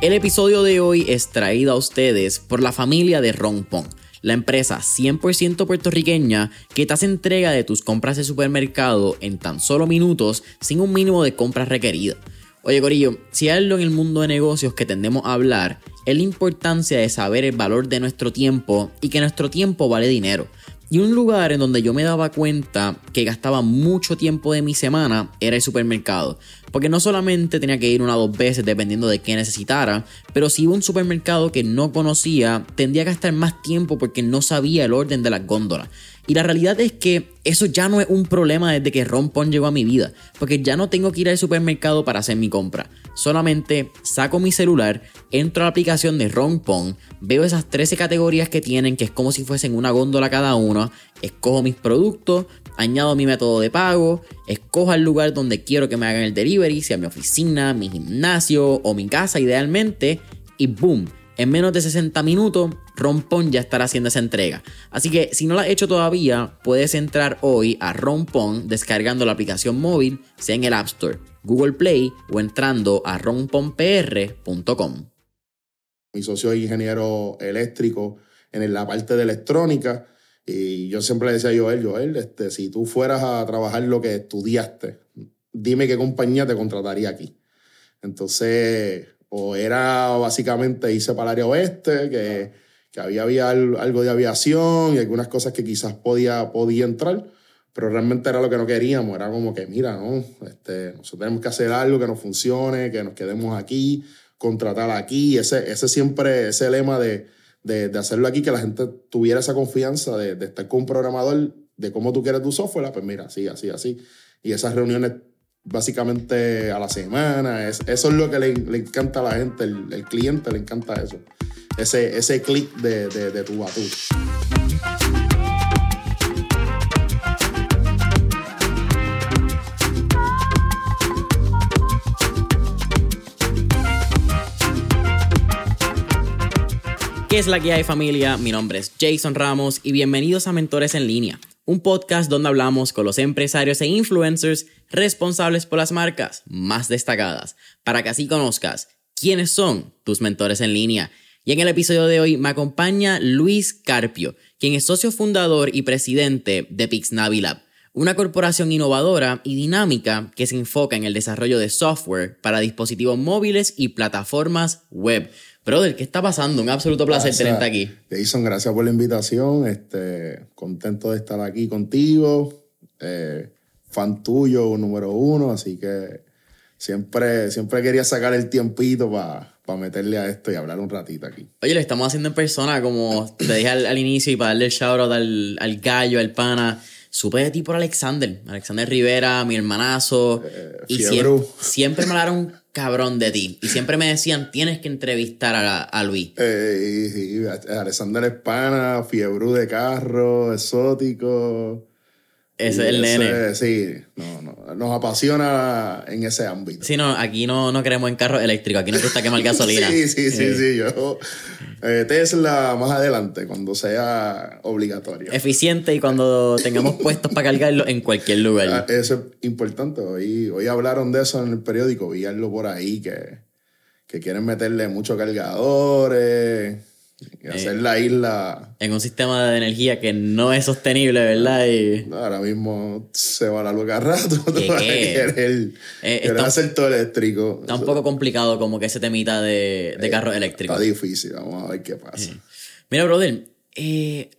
El episodio de hoy es traído a ustedes por la familia de Rompón, la empresa 100% puertorriqueña que te hace entrega de tus compras de supermercado en tan solo minutos sin un mínimo de compras requeridas. Oye Corillo, si hay algo en el mundo de negocios que tendemos a hablar, es la importancia de saber el valor de nuestro tiempo y que nuestro tiempo vale dinero. Y un lugar en donde yo me daba cuenta que gastaba mucho tiempo de mi semana era el supermercado. Porque no solamente tenía que ir una o dos veces dependiendo de qué necesitara, pero si iba a un supermercado que no conocía, tendría que gastar más tiempo porque no sabía el orden de las góndolas. Y la realidad es que eso ya no es un problema desde que Rompon llegó a mi vida, porque ya no tengo que ir al supermercado para hacer mi compra. Solamente saco mi celular, entro a la aplicación de Rompon, veo esas 13 categorías que tienen, que es como si fuesen una góndola cada una, escojo mis productos, añado mi método de pago, escojo el lugar donde quiero que me hagan el delivery, sea mi oficina, mi gimnasio o mi casa idealmente, y boom en menos de 60 minutos, Rompon ya estará haciendo esa entrega. Así que si no la has hecho todavía, puedes entrar hoy a Rompon descargando la aplicación móvil, sea en el App Store, Google Play o entrando a romponpr.com. Mi socio es ingeniero eléctrico en la parte de electrónica. Y yo siempre le decía a Joel, Joel, este, si tú fueras a trabajar lo que estudiaste, dime qué compañía te contrataría aquí. Entonces, o era básicamente irse para el área oeste, que, que había, había algo de aviación y algunas cosas que quizás podía, podía entrar, pero realmente era lo que no queríamos, era como que, mira, ¿no? Este, nosotros tenemos que hacer algo que nos funcione, que nos quedemos aquí, contratar aquí, ese, ese siempre, ese lema de, de, de hacerlo aquí, que la gente tuviera esa confianza de, de estar con un programador, de cómo tú quieres tu software, pues mira, así, así, así. Y esas reuniones básicamente a la semana. Es, eso es lo que le, encanta a la gente, el, cliente le encanta eso. Ese, ese clic de, de, tu a ¿Qué es la guía de familia? Mi nombre es Jason Ramos y bienvenidos a Mentores en Línea un podcast donde hablamos con los empresarios e influencers responsables por las marcas más destacadas, para que así conozcas quiénes son tus mentores en línea. Y en el episodio de hoy me acompaña Luis Carpio, quien es socio fundador y presidente de Pixnavi una corporación innovadora y dinámica que se enfoca en el desarrollo de software para dispositivos móviles y plataformas web. Brother, ¿qué está pasando? Un absoluto placer tenerte aquí. Jason, gracias por la invitación. Este, contento de estar aquí contigo. Eh, fan tuyo, número uno, así que siempre, siempre quería sacar el tiempito para meterle a esto y hablar un ratito aquí. Oye, lo estamos haciendo en persona, como te dije al, inicio, y para darle el shout out al, al gallo, al pana supe de ti por Alexander, Alexander Rivera, mi hermanazo. Eh, y siempre, siempre, me hablaron cabrón de ti. Y siempre me decían, tienes que entrevistar a, a Luis. Eh, Alexander Espana, fiebre de carro, exótico. Ese es el nene. Sí, no, no, nos apasiona en ese ámbito. Sí, no, aquí no, no queremos en carro eléctrico, aquí nos gusta quemar gasolina. sí, sí, sí, sí, yo. Eh, Tesla más adelante, cuando sea obligatorio. Eficiente y cuando tengamos puestos para cargarlo en cualquier lugar. Ah, eso es importante. Hoy, hoy hablaron de eso en el periódico, vi algo por ahí que, que quieren meterle muchos cargadores y hacer eh, la isla. En un sistema de energía que no es sostenible, ¿verdad? Y... ahora mismo se va la luz a rato. ¿Qué, querer, eh, hacer todo eléctrico. Está un poco complicado como que ese temita de, de eh, carros eléctricos. Está difícil, vamos a ver qué pasa. Mira, brother,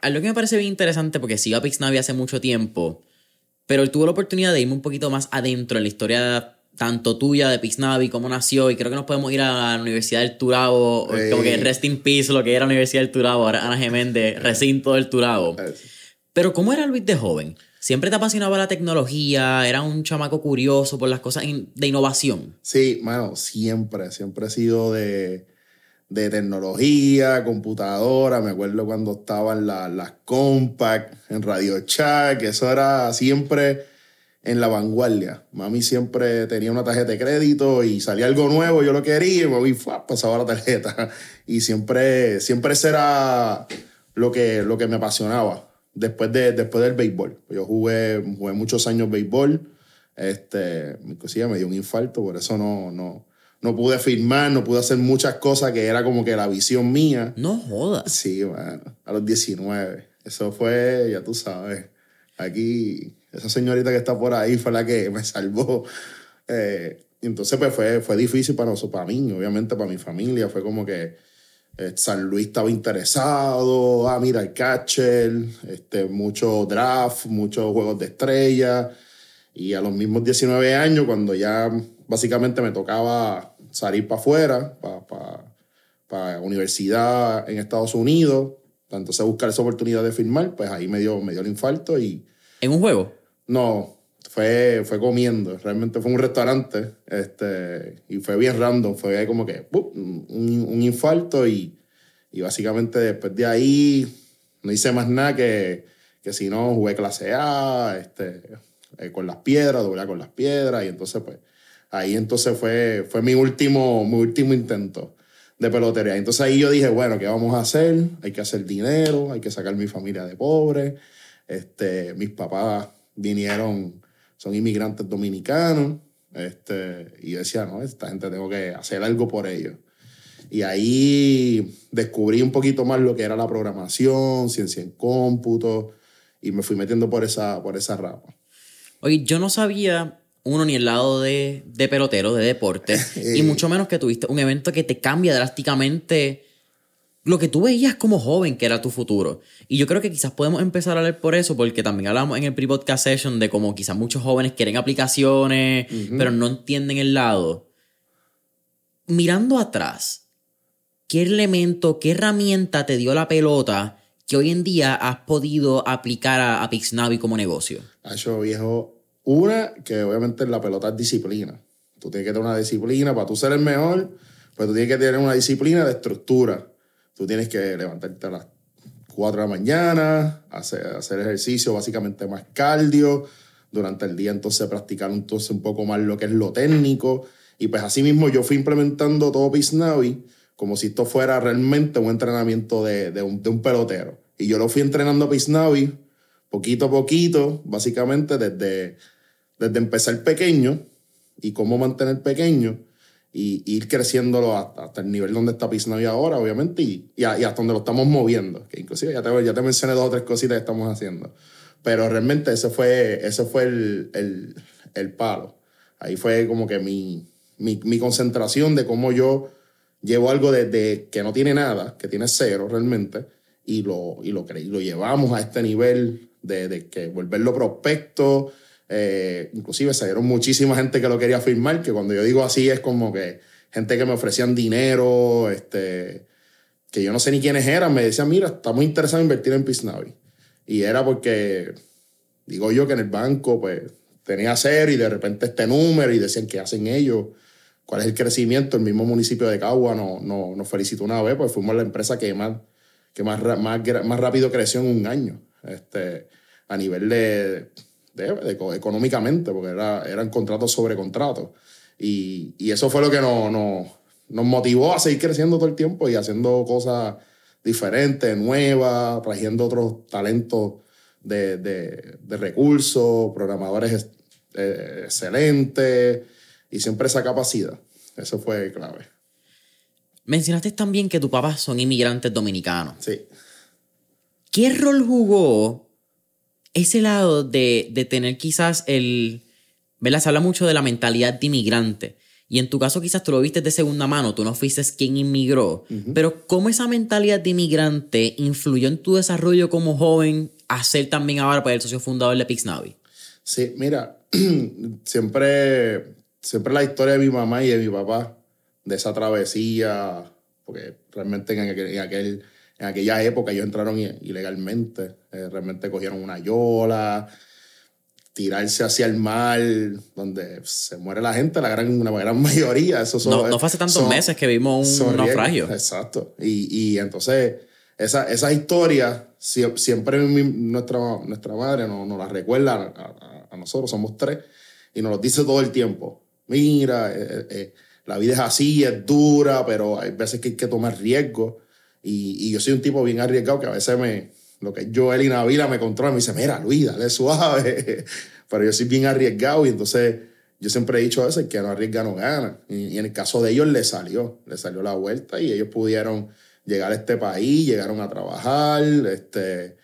algo que me parece bien interesante, porque sigo a Pixnavi hace mucho tiempo, pero tuve la oportunidad de irme un poquito más adentro en la historia tanto tuya de Pixnavi, cómo nació, y creo que nos podemos ir a la Universidad del Turabo, como que rest in peace, lo que era la Universidad del Turabo, ahora Ana Geméndez, recinto del Turabo. Pero ¿cómo era Luis de joven? ¿Siempre te apasionaba la tecnología? ¿Era un chamaco curioso por las cosas de innovación? Sí, mano, siempre, siempre he sido de, de tecnología, computadora. Me acuerdo cuando estaban las Compact en Radio Chat, que eso era siempre en la vanguardia. Mami siempre tenía una tarjeta de crédito y salía algo nuevo, yo lo quería y mami pasaba la tarjeta. Y siempre, siempre ese era lo que, lo que me apasionaba después, de, después del béisbol. Yo jugué, jugué muchos años béisbol Este, mi cosilla me dio un infarto, por eso no, no, no pude firmar, no pude hacer muchas cosas que era como que la visión mía. No jodas. Sí, bueno, a los 19. Eso fue, ya tú sabes, aquí, esa señorita que está por ahí fue la que me salvó. Eh, entonces, pues fue, fue difícil para nosotros, para mí, obviamente para mi familia. Fue como que eh, San Luis estaba interesado, ah, mira el catcher, este, mucho draft, muchos juegos de estrella. Y a los mismos 19 años, cuando ya básicamente me tocaba salir para afuera, para pa, universidad en Estados Unidos, entonces buscar esa oportunidad de firmar, pues ahí me dio, me dio el infarto y... ¿En un juego? No, fue, fue comiendo, realmente fue un restaurante este, y fue bien random, fue como que un, un, infarto y, y, básicamente después de ahí no hice más nada que, que si no jugué clase A, este, eh, con las piedras, doblé con las piedras y entonces pues ahí entonces fue, fue mi, último, mi último intento de pelotería. Entonces ahí yo dije, bueno, ¿qué vamos a hacer? Hay que hacer dinero, hay que sacar mi familia de pobre. Este, mis papás vinieron, son inmigrantes dominicanos. Este, y yo decía, no, esta gente tengo que hacer algo por ellos. Y ahí descubrí un poquito más lo que era la programación, ciencia en cómputo, y me fui metiendo por esa, por esa rama. Oye, yo no sabía uno ni el lado de, de pelotero, de deporte, y mucho menos que tuviste un evento que te cambia drásticamente lo que tú veías como joven que era tu futuro. Y yo creo que quizás podemos empezar a hablar por eso, porque también hablamos en el pre-podcast session de cómo quizás muchos jóvenes quieren aplicaciones, pero no entienden el lado. Mirando atrás, ¿qué elemento, qué herramienta te dio la pelota que hoy en día has podido aplicar a, a Pixnavi como negocio? Acho, viejo, una, que obviamente la pelota es disciplina. Tú tienes que tener una disciplina para tú ser el mejor, pues tú tienes que tener una disciplina de estructura. Tú tienes que levantarte a las 4 de la mañana, hacer, hacer ejercicio básicamente más cardio, durante el día entonces practicar entonces un poco más lo que es lo técnico. Y pues así mismo yo fui implementando todo Navi como si esto fuera realmente un entrenamiento de, de, un, de un, pelotero. Y yo lo fui entrenando Navi poquito a poquito, básicamente desde desde empezar pequeño y cómo mantener pequeño y ir creciéndolo hasta, el nivel donde está Pisnavi ahora, obviamente, y, y, hasta donde lo estamos moviendo. Que inclusive ya te, ya te mencioné dos o tres cositas que estamos haciendo. Pero realmente ese fue, ese fue el, el, el palo. Ahí fue como que mi, mi, mi, concentración de cómo yo llevo algo desde que no tiene nada, que tiene cero realmente, y lo, y lo, y lo llevamos a este nivel de, de que volverlo prospecto, eh, inclusive salieron muchísima gente que lo quería firmar, que cuando yo digo así es como que gente que me ofrecían dinero, este, que yo no sé ni quiénes eran, me decían, mira, estamos interesados en invertir en Pisnavi. Y era porque, digo yo que en el banco, pues, tenía cero y de repente este número y decían, ¿qué hacen ellos? ¿Cuál es el crecimiento? El mismo municipio de Cagua nos no, nos felicitó una vez, pues fuimos la empresa que más, que más, más, más rápido creció en un año. Este, a nivel de económicamente, porque era, eran contratos sobre contratos. Y, y, eso fue lo que nos, nos, nos, motivó a seguir creciendo todo el tiempo y haciendo cosas diferentes, nuevas, trayendo otros talentos de, de, de recursos, programadores eh, excelentes y siempre esa capacidad. Eso fue clave. Mencionaste también que tu papá son inmigrantes dominicanos. Sí. ¿Qué rol jugó ese lado de, de tener quizás el... ¿Verdad? Se habla mucho de la mentalidad de inmigrante. Y en tu caso quizás tú lo viste de segunda mano, tú no fuiste quien inmigró. Pero ¿cómo esa mentalidad de inmigrante influyó en tu desarrollo como joven a ser también ahora para el socio fundador de Pixnavi? Sí, mira, siempre, siempre la historia de mi mamá y de mi papá, de esa travesía, porque realmente en en aquel en aquella época ellos entraron ilegalmente, eh, realmente cogieron una yola, tirarse hacia el mar, donde se muere la gente, la gran, una gran mayoría. Eso no, no fue hace tantos meses que vimos un naufragio. Exacto. Y, y entonces, esa, esa historia siempre nuestra, nuestra madre nos, nos la recuerda a, nosotros, somos tres, y nos lo dice todo el tiempo. Mira, eh, eh, la vida es así, es dura, pero hay veces que hay que tomar riesgos. Y, yo soy un tipo bien arriesgado que a veces me, lo que yo, él y Navila me controla, me dice, mira, Luis, dale suave. pero yo soy bien arriesgado y entonces yo siempre he dicho a veces que no arriesga no gana. Y, en el caso de ellos le salió, le salió la vuelta y ellos pudieron llegar a este país, llegaron a trabajar, este,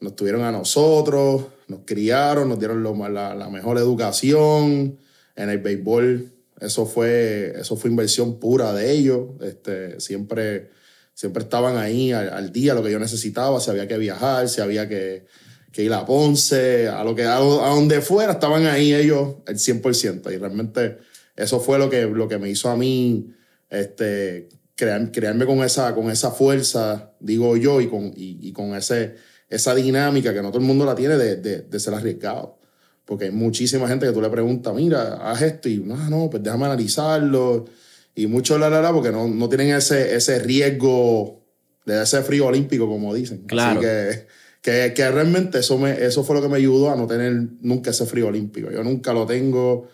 nos tuvieron a nosotros, nos criaron, nos dieron la, la, mejor educación en el béisbol. Eso fue, eso fue inversión pura de ellos. Este, siempre, siempre estaban ahí al, día, lo que yo necesitaba, si había que viajar, si había que que ir a Ponce, a lo que a, donde fuera, estaban ahí ellos el 100%. Y realmente eso fue lo que, lo que me hizo a mí este, crear, crearme con esa, con esa fuerza, digo yo, y con, y, con ese, esa dinámica que no todo el mundo la tiene de, de, ser arriesgado. Porque hay muchísima gente que tú le preguntas, mira, haz esto, y no, no, pues déjame analizarlo. Y mucho la, la, la, porque no, no tienen ese, ese riesgo de ese frío olímpico, como dicen. Claro. Así que que, que realmente eso, me, eso fue lo que me ayudó a no tener nunca ese frío olímpico. Yo nunca lo tengo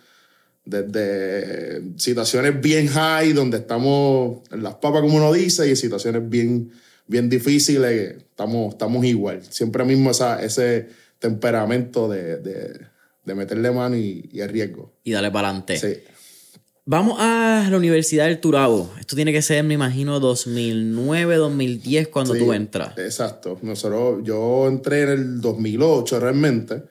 desde situaciones bien high, donde estamos en las papas, como uno dice, y situaciones bien, bien difíciles, estamos, estamos igual. Siempre mismo esa, ese temperamento de, de, de meterle mano y, y el riesgo. Y darle para adelante. Sí. Vamos a la Universidad del Turabo. Esto tiene que ser, me imagino, 2009, 2010 cuando tú entras. Exacto. Nosotros, yo entré en el 2008 realmente.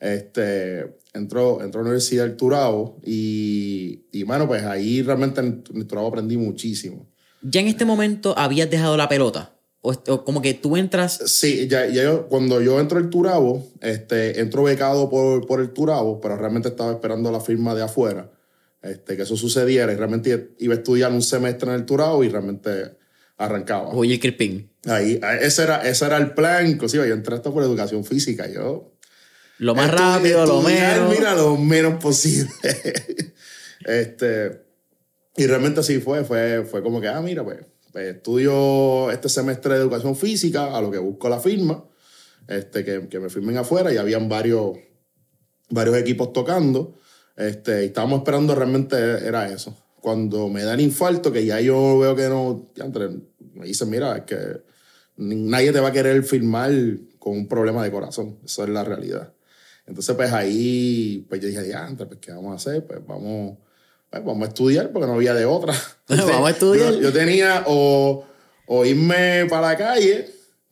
Este, entró, entró a la Universidad del Turabo y, y bueno, pues ahí realmente en el Turabo aprendí muchísimo. ¿Ya en este momento habías dejado la pelota? O, como que tú entras. Sí, ya, ya cuando yo entro al Turabo, este, entro becado por, por el Turabo, pero realmente estaba esperando la firma de afuera este, que eso sucediera y realmente iba a estudiar un semestre en el Turao y realmente arrancaba. Oye, Kirpin. Ahí, ese era, ese era el plan, inclusive yo entré hasta por educación física, yo... Lo más rápido, lo menos. Mira, lo menos posible. este, y realmente así fue, fue, fue como que, ah, mira, pues, pues, estudio este semestre de educación física, a lo que busco la firma, este, que, que me firmen afuera y habían varios, varios equipos tocando. Este, y estábamos esperando realmente era eso. Cuando me da el infarto, que ya yo veo que no, me dicen, mira, es que nadie te va a querer filmar con un problema de corazón. Eso es la realidad. Entonces, pues ahí, pues yo dije, ya, pues, ¿qué vamos a hacer? Pues vamos, pues, vamos a estudiar porque no había de otra. vamos a estudiar. Yo, tenía o, o, irme para la calle,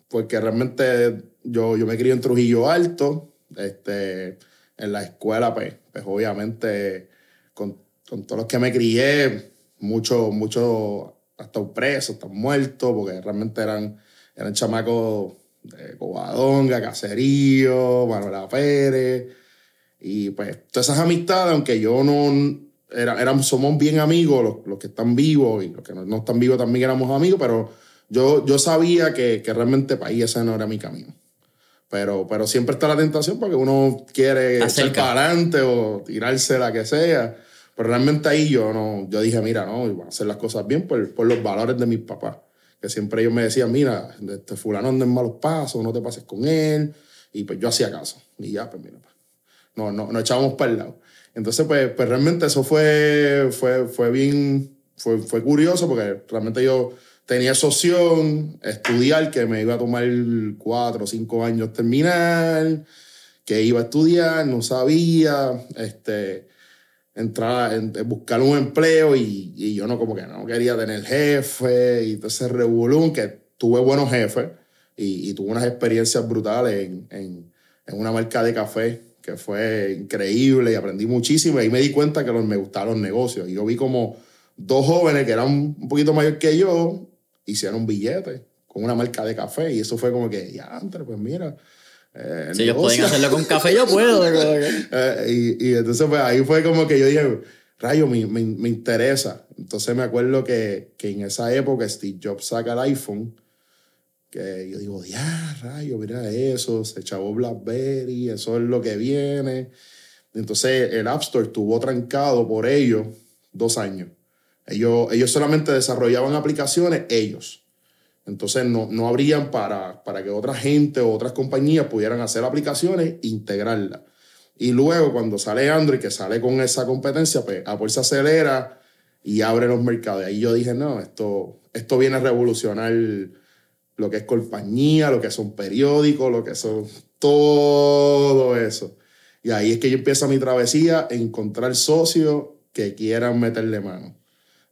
porque realmente yo, yo me crié en Trujillo Alto, este, en la escuela, pues pues obviamente con, con todos los que me crié, muchos mucho hasta presos, están muertos, porque realmente eran, eran chamacos de Covadonga, Caserío, Manuela Pérez. Y pues todas esas amistades, aunque yo no era, somos bien amigos, los, los, que están vivos y los que no, están vivos también éramos amigos, pero yo, yo sabía que, que realmente para ahí ese no era mi camino. Pero, pero siempre está la tentación porque uno quiere echar para adelante o tirarse la que sea. Pero realmente ahí yo no, yo dije, mira, no, voy a hacer las cosas bien por, por los valores de mis papás. Que siempre ellos me decían, mira, este fulano anda en malos pasos, no te pases con él. Y pues yo hacía caso. Y ya, pues mira, pues, no, no, nos echábamos para el lado. Entonces, pues, pues realmente eso fue, fue, fue bien, fue, fue curioso porque realmente yo tenía esa opción, estudiar, que me iba a tomar cuatro o cinco años terminar, que iba a estudiar, no sabía, este, entrar, en, buscar un empleo y, y, yo no como que no quería tener jefe y entonces revolún, que tuve buenos jefes y, y tuve unas experiencias brutales en, en, en, una marca de café que fue increíble y aprendí muchísimo y ahí me di cuenta que me gustaban los negocios. Y yo vi como dos jóvenes que eran un poquito mayor que yo hicieron un billete con una marca de café y eso fue como que, ya, pues mira. Eh, si ellos pueden hacerlo con café, yo puedo. eh, y, y, entonces pues ahí fue como que yo dije, rayo, me, me, me interesa. Entonces me acuerdo que, que, en esa época Steve Jobs saca el iPhone, que yo digo, ya, rayo, mira eso, se echó BlackBerry, eso es lo que viene. Entonces el App Store estuvo trancado por ellos dos años. Ellos, ellos solamente desarrollaban aplicaciones ellos. Entonces no, no abrían para, para que otra gente o otras compañías pudieran hacer aplicaciones e integrarlas. Y luego cuando sale Android, que sale con esa competencia, pues Apple se acelera y abre los mercados. Y ahí yo dije, no, esto, esto viene a revolucionar lo que es compañía, lo que son periódicos, lo que son todo eso. Y ahí es que yo empiezo mi travesía, encontrar socios que quieran meterle mano.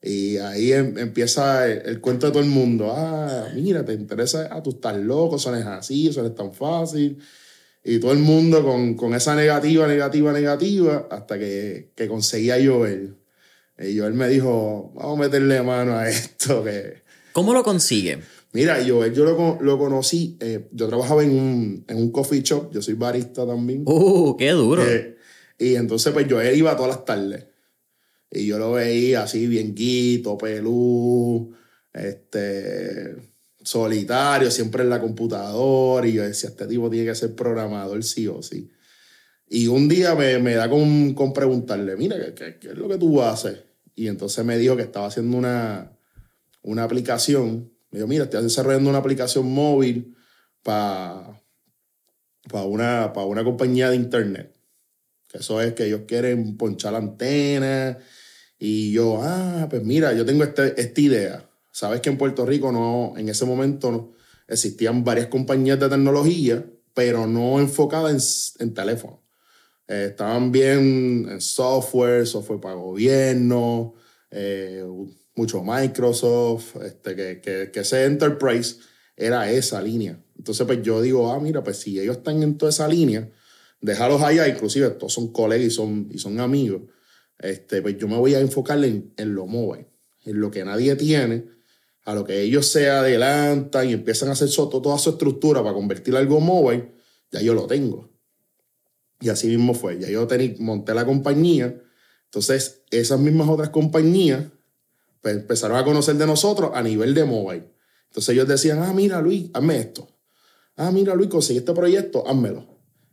Y ahí em, empieza el, cuento de todo el mundo. Ah, mira, te interesa, ah, tú estás loco, eso no es así, eso no es tan fácil. Y todo el mundo con, con esa negativa, negativa, negativa, hasta que, que conseguí a Joel. Y Joel me dijo, vamos a meterle mano a esto. Que... ¿Cómo lo consigue? Mira, Joel, yo lo, lo conocí, eh, yo trabajaba en un, en un coffee shop, yo soy barista también. ¡Uh, qué duro! Eh, y entonces, pues Joel iba todas las tardes. Y yo lo veía así, bien quito, pelú, este, solitario, siempre en la computadora. Y yo decía, este tipo tiene que ser programador sí o sí. Y un día me, me da con, con, preguntarle, mira, ¿qué, ¿qué, es lo que tú haces? Y entonces me dijo que estaba haciendo una, una aplicación. Me dijo, mira, estoy desarrollando una aplicación móvil para para una, para una compañía de internet. Que eso es que ellos quieren ponchar antenas y yo, ah, pues mira, yo tengo este, esta idea. Sabes que en Puerto Rico no, en ese momento existían varias compañías de tecnología, pero no enfocadas en, en teléfono. Eh, estaban bien en software, software para gobierno, eh, mucho Microsoft, este, que, que, que, ese enterprise era esa línea. Entonces, pues yo digo, ah, mira, pues si ellos están en toda esa línea, déjalos allá, inclusive todos son colegas y son, y son amigos este, pues yo me voy a enfocar en, lo móvil, en lo que nadie tiene, a lo que ellos se adelantan y empiezan a hacer toda su estructura para convertir algo móvil, ya yo lo tengo. Y así mismo fue. Ya yo tení, monté la compañía. Entonces, esas mismas otras compañías pues, empezaron a conocer de nosotros a nivel de móvil. Entonces ellos decían, ah, mira Luis, hazme esto. Ah, mira Luis, conseguí este proyecto, házmelo.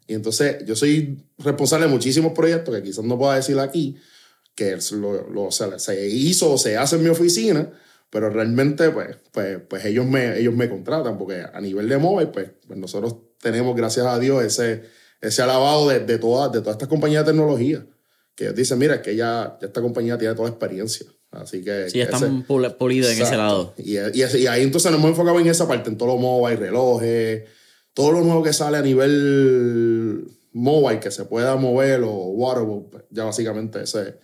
Y entonces yo soy responsable de muchísimos proyectos que quizás no pueda decir aquí, que lo, lo, se, hizo o se hace en mi oficina, pero realmente pues, pues, pues ellos, me, ellos me contratan, porque a nivel de móvil, pues, pues nosotros tenemos, gracias a Dios, ese, ese alabado de, de, todas, de todas estas compañías de tecnología, que ellos dicen, mira, que ya, esta compañía tiene toda experiencia. Así que... Sí, están pulidos en ese lado. Y, y, y, ahí entonces nos hemos enfocado en esa parte, en todo lo móvil, relojes, todo lo nuevo que sale a nivel mobile, que se pueda mover o waterable, pues, ya básicamente ese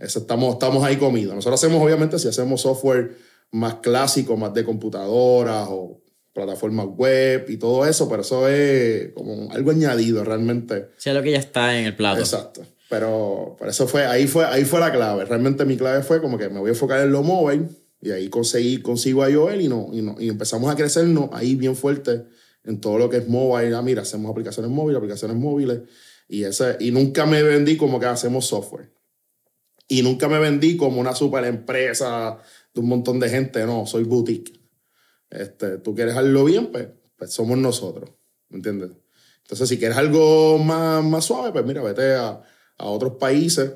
estamos, estamos ahí comidos. Nosotros hacemos, obviamente, si hacemos software más clásico, más de computadoras o plataformas web y todo eso, pero eso es como algo añadido realmente. Sí, lo que ya está en el plato. Exacto. Pero, pero eso fue, ahí fue, ahí fue la clave. Realmente mi clave fue como que me voy a enfocar en lo móvil y ahí conseguí, consigo a Joel y, no, y, no, y empezamos a crecernos ahí bien fuerte en todo lo que es móvil. Ah, mira, hacemos aplicaciones móviles, aplicaciones móviles y, ese, y nunca me vendí como que hacemos software. Y nunca me vendí como una super empresa de un montón de gente. No, soy boutique. Este, tú quieres algo bien, pues, pues somos nosotros. ¿Me entiendes? Entonces, si quieres algo más, más suave, pues mira, vete a, a otros países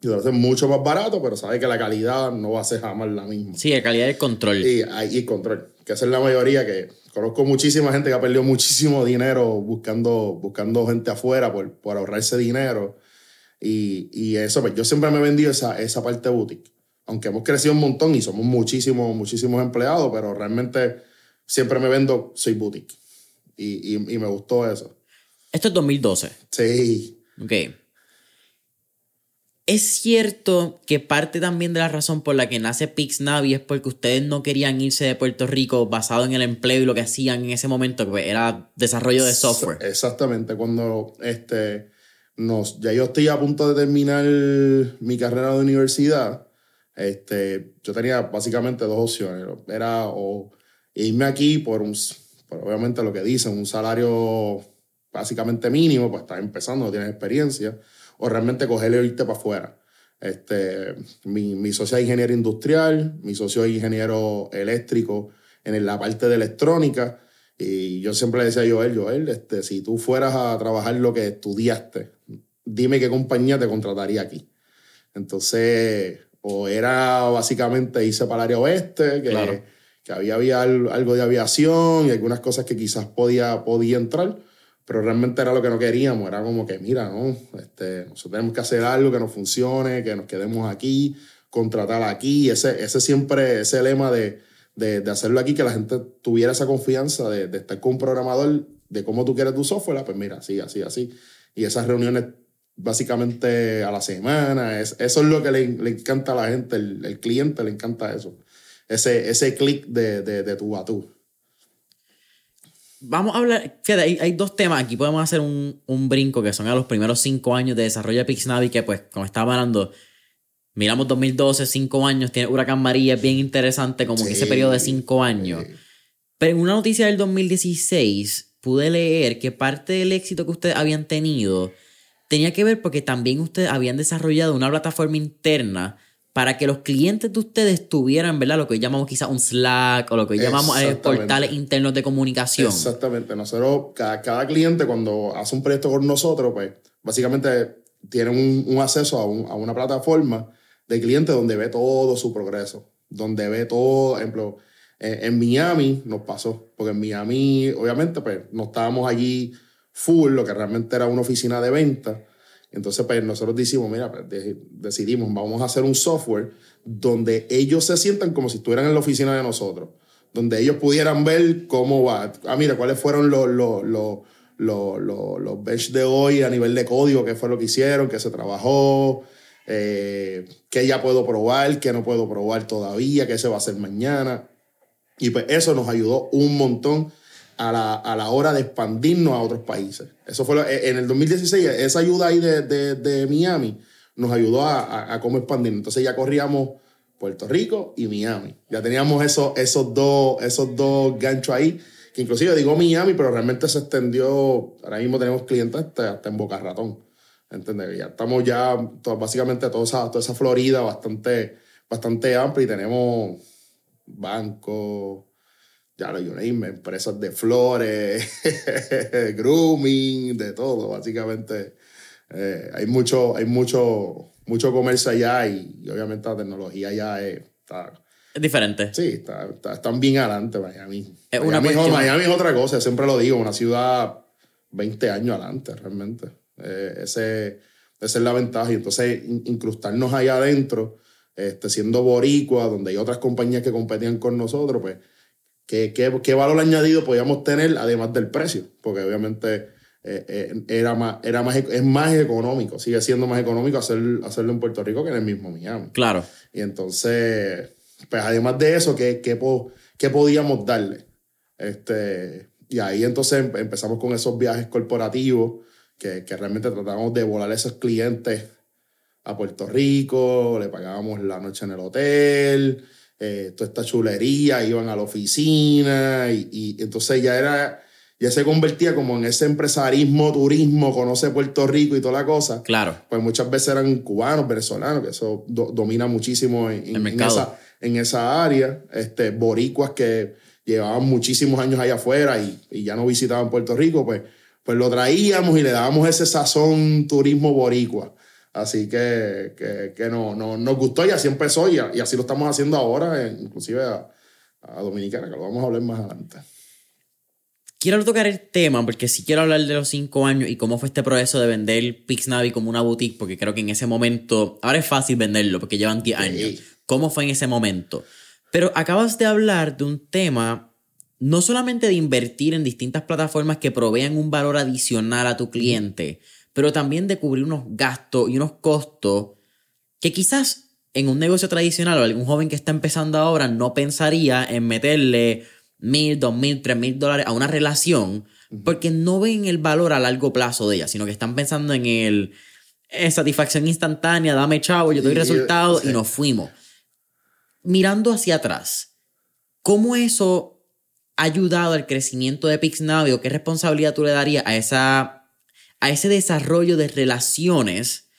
y lo hacen mucho más barato, pero sabes que la calidad no va a ser jamás la misma. Sí, la calidad y control. Y, y control, que esa es la mayoría que conozco muchísima gente que ha perdido muchísimo dinero buscando, buscando gente afuera por, por ahorrarse dinero y, y eso, pues yo siempre me he vendido esa, esa parte boutique. Aunque hemos crecido un montón y somos muchísimos, muchísimos empleados, pero realmente siempre me vendo, soy boutique. Y, y, y me gustó eso. Esto es 2012. Sí. Ok. Es cierto que parte también de la razón por la que nace Pixnavi es porque ustedes no querían irse de Puerto Rico basado en el empleo y lo que hacían en ese momento, que era desarrollo de software. Exactamente. Cuando este, ya yo estoy a punto de terminar mi carrera de universidad, este, yo tenía básicamente dos opciones. Era o irme aquí por un, obviamente lo que dicen, un salario básicamente mínimo, pues estás empezando, no tienes experiencia, o realmente cogerle e irte para afuera. Este, mi, mi socio es ingeniero industrial, mi socio es ingeniero eléctrico en la parte de electrónica. Y yo siempre le decía a Joel, Joel, este, si tú fueras a trabajar lo que estudiaste, dime qué compañía te contrataría aquí. Entonces, o era básicamente irse para el área oeste, que, que había, había algo de aviación y algunas cosas que quizás podía, podía entrar, pero realmente era lo que no queríamos, era como que, mira, no, este, nosotros tenemos que hacer algo que nos funcione, que nos quedemos aquí, contratar aquí, ese, ese siempre, ese lema de de, de, hacerlo aquí, que la gente tuviera esa confianza de, de, estar con un programador, de cómo tú quieres tu software, pues mira, así, así, así. y esas reuniones básicamente a la semana. Es, eso es lo que le, encanta a la gente, el, cliente le encanta eso. Ese, ese clic de, de, de tu a tú. Vamos a hablar, fíjate, hay, hay, dos temas, aquí podemos hacer un, un, brinco que son a los primeros cinco años de desarrollo de Pixnavi, que pues, como estaba hablando, miramos 2012, cinco años, tiene Huracán María, es bien interesante como ese periodo de cinco años. Pero en una noticia del 2016 pude leer que parte del éxito que ustedes habían tenido tenía que ver porque también ustedes habían desarrollado una plataforma interna para que los clientes de ustedes tuvieran, ¿verdad? Lo que hoy llamamos quizás un Slack o lo que hoy llamamos eh, portales internos de comunicación. Exactamente. Nosotros, cada, cliente cuando hace un proyecto con nosotros, pues básicamente tiene un, acceso a, una plataforma de cliente donde ve todo su progreso, donde ve todo, ejemplo, en, Miami nos pasó, porque en Miami, obviamente, pues no estábamos allí full, lo que realmente era una oficina de venta. Entonces, pues nosotros decimos, mira, pues, decidimos, vamos a hacer un software donde ellos se sientan como si estuvieran en la oficina de nosotros, donde ellos pudieran ver cómo va. Ah, mira, cuáles fueron los, los, los, los, los bench de hoy a nivel de código, qué fue lo que hicieron, qué se trabajó, eh, qué ya puedo probar, qué no puedo probar todavía, qué se va a hacer mañana. Y pues eso nos ayudó un montón a la, a la, hora de expandirnos a otros países. Eso fue eh, en el 2016, esa ayuda ahí de, de, de Miami nos ayudó a, a, cómo expandirnos. Entonces ya corríamos Puerto Rico y Miami. Ya teníamos esos, esos, dos, esos dos ganchos ahí, que inclusive digo Miami, pero realmente se extendió, ahora mismo tenemos clientes hasta, en Boca Ratón. ¿Entendés? Ya estamos ya, básicamente toda esa, toda esa Florida bastante, bastante amplia y tenemos bancos, ya lo you name, empresas de flores, grooming, de todo, básicamente. Eh, hay mucho, hay mucho, mucho comercio allá y, obviamente la tecnología ya está... Es diferente. Sí, está, están bien adelante Miami. Es Miami, Miami, es otra cosa, siempre lo digo, una ciudad 20 años adelante realmente. Eh, ese, esa es la ventaja. Y entonces incrustarnos allá adentro, este, siendo boricua, donde hay otras compañías que competían con nosotros, pues ¿Qué, valor añadido podíamos tener además del precio? Porque obviamente eh, eh, era más, era más, es más económico, sigue siendo más económico hacer, hacerlo en Puerto Rico que en el mismo Miami. Claro. Y entonces, pues además de eso, ¿qué, qué, podíamos darle? Este, y ahí entonces empezamos con esos viajes corporativos que, que realmente tratábamos de volar a esos clientes a Puerto Rico, le pagábamos la noche en el hotel, eh, toda esta chulería, iban a la oficina y, entonces ya era, ya se convertía como en ese empresarismo, turismo, conoce Puerto Rico y toda la cosa. Claro. Pues muchas veces eran cubanos, venezolanos, que eso domina muchísimo en, en, esa, en esa área, este, boricuas que llevaban muchísimos años allá afuera y, y ya no visitaban Puerto Rico, pues, pues lo traíamos y le dábamos ese sazón turismo boricua. Así que, que, no, no, nos gustó y así empezó y, así lo estamos haciendo ahora, inclusive a, Dominicana, que lo vamos a hablar más adelante. Quiero tocar el tema porque sí quiero hablar de los cinco años y cómo fue este proceso de vender Pixnavi como una boutique, porque creo que en ese momento, ahora es fácil venderlo porque llevan 10 años. ¿Cómo fue en ese momento? Pero acabas de hablar de un tema no solamente de invertir en distintas plataformas que provean un valor adicional a tu cliente, pero también de cubrir unos gastos y unos costos que quizás en un negocio tradicional o algún joven que está empezando ahora no pensaría en meterle mil, dos mil, tres mil dólares a una relación porque no ven el valor a largo plazo de ella, sino que están pensando en el satisfacción instantánea, dame chavo, yo doy resultados y nos fuimos. Mirando hacia atrás, ¿cómo eso ha ayudado al crecimiento de Pixnavi o qué responsabilidad tú le darías a esa a ese desarrollo de relaciones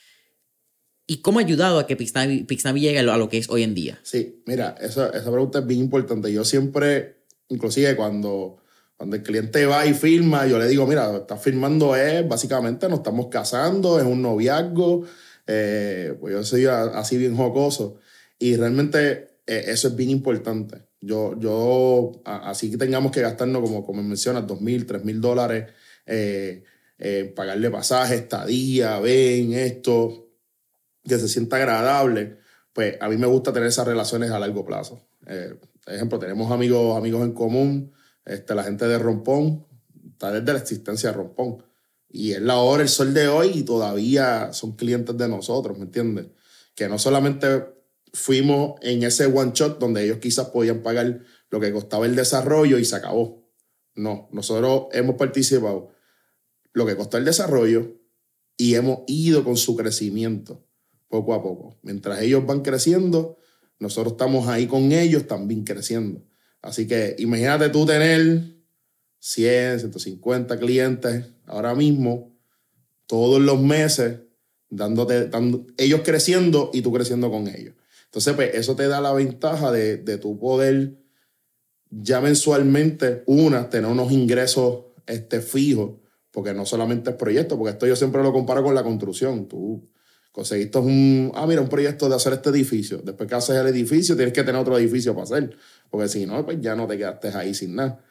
y cómo ha ayudado a que Pixnavi, llegue a lo, que es hoy en día? Sí, mira, esa, esa pregunta es bien importante. Yo siempre, inclusive cuando, cuando el cliente va y firma, yo le digo, mira, estás firmando es, básicamente nos estamos casando, es un noviazgo, eh, pues yo soy así bien jocoso. Y realmente eh, eso es bien importante. Yo, yo, así que tengamos que gastarnos, como, como mencionas, dos mil, tres mil dólares eh, pagarle pasaje, estadía, ven esto, que se sienta agradable, pues a mí me gusta tener esas relaciones a largo plazo. Eh, ejemplo, tenemos amigos, amigos en común, este, la gente de Rompón, está desde la existencia de Rompón. Y es la hora, el sol de hoy y todavía son clientes de nosotros, ¿me entiendes? Que no solamente fuimos en ese one shot donde ellos quizás podían pagar lo que costaba el desarrollo y se acabó. No, nosotros hemos participado lo que costó el desarrollo y hemos ido con su crecimiento poco a poco. Mientras ellos van creciendo, nosotros estamos ahí con ellos también creciendo. Así que imagínate tú tener 100, 150 clientes ahora mismo, todos los meses, dándote, ellos creciendo y tú creciendo con ellos. Entonces, pues eso te da la ventaja de, de tu poder ya mensualmente, una, tener unos ingresos este, fijos, porque no solamente es proyecto, porque esto yo siempre lo comparo con la construcción. Tú conseguiste un, ah, mira, un proyecto de hacer este edificio. Después que haces el edificio, tienes que tener otro edificio para hacer, porque si no, pues ya no te quedaste ahí sin nada.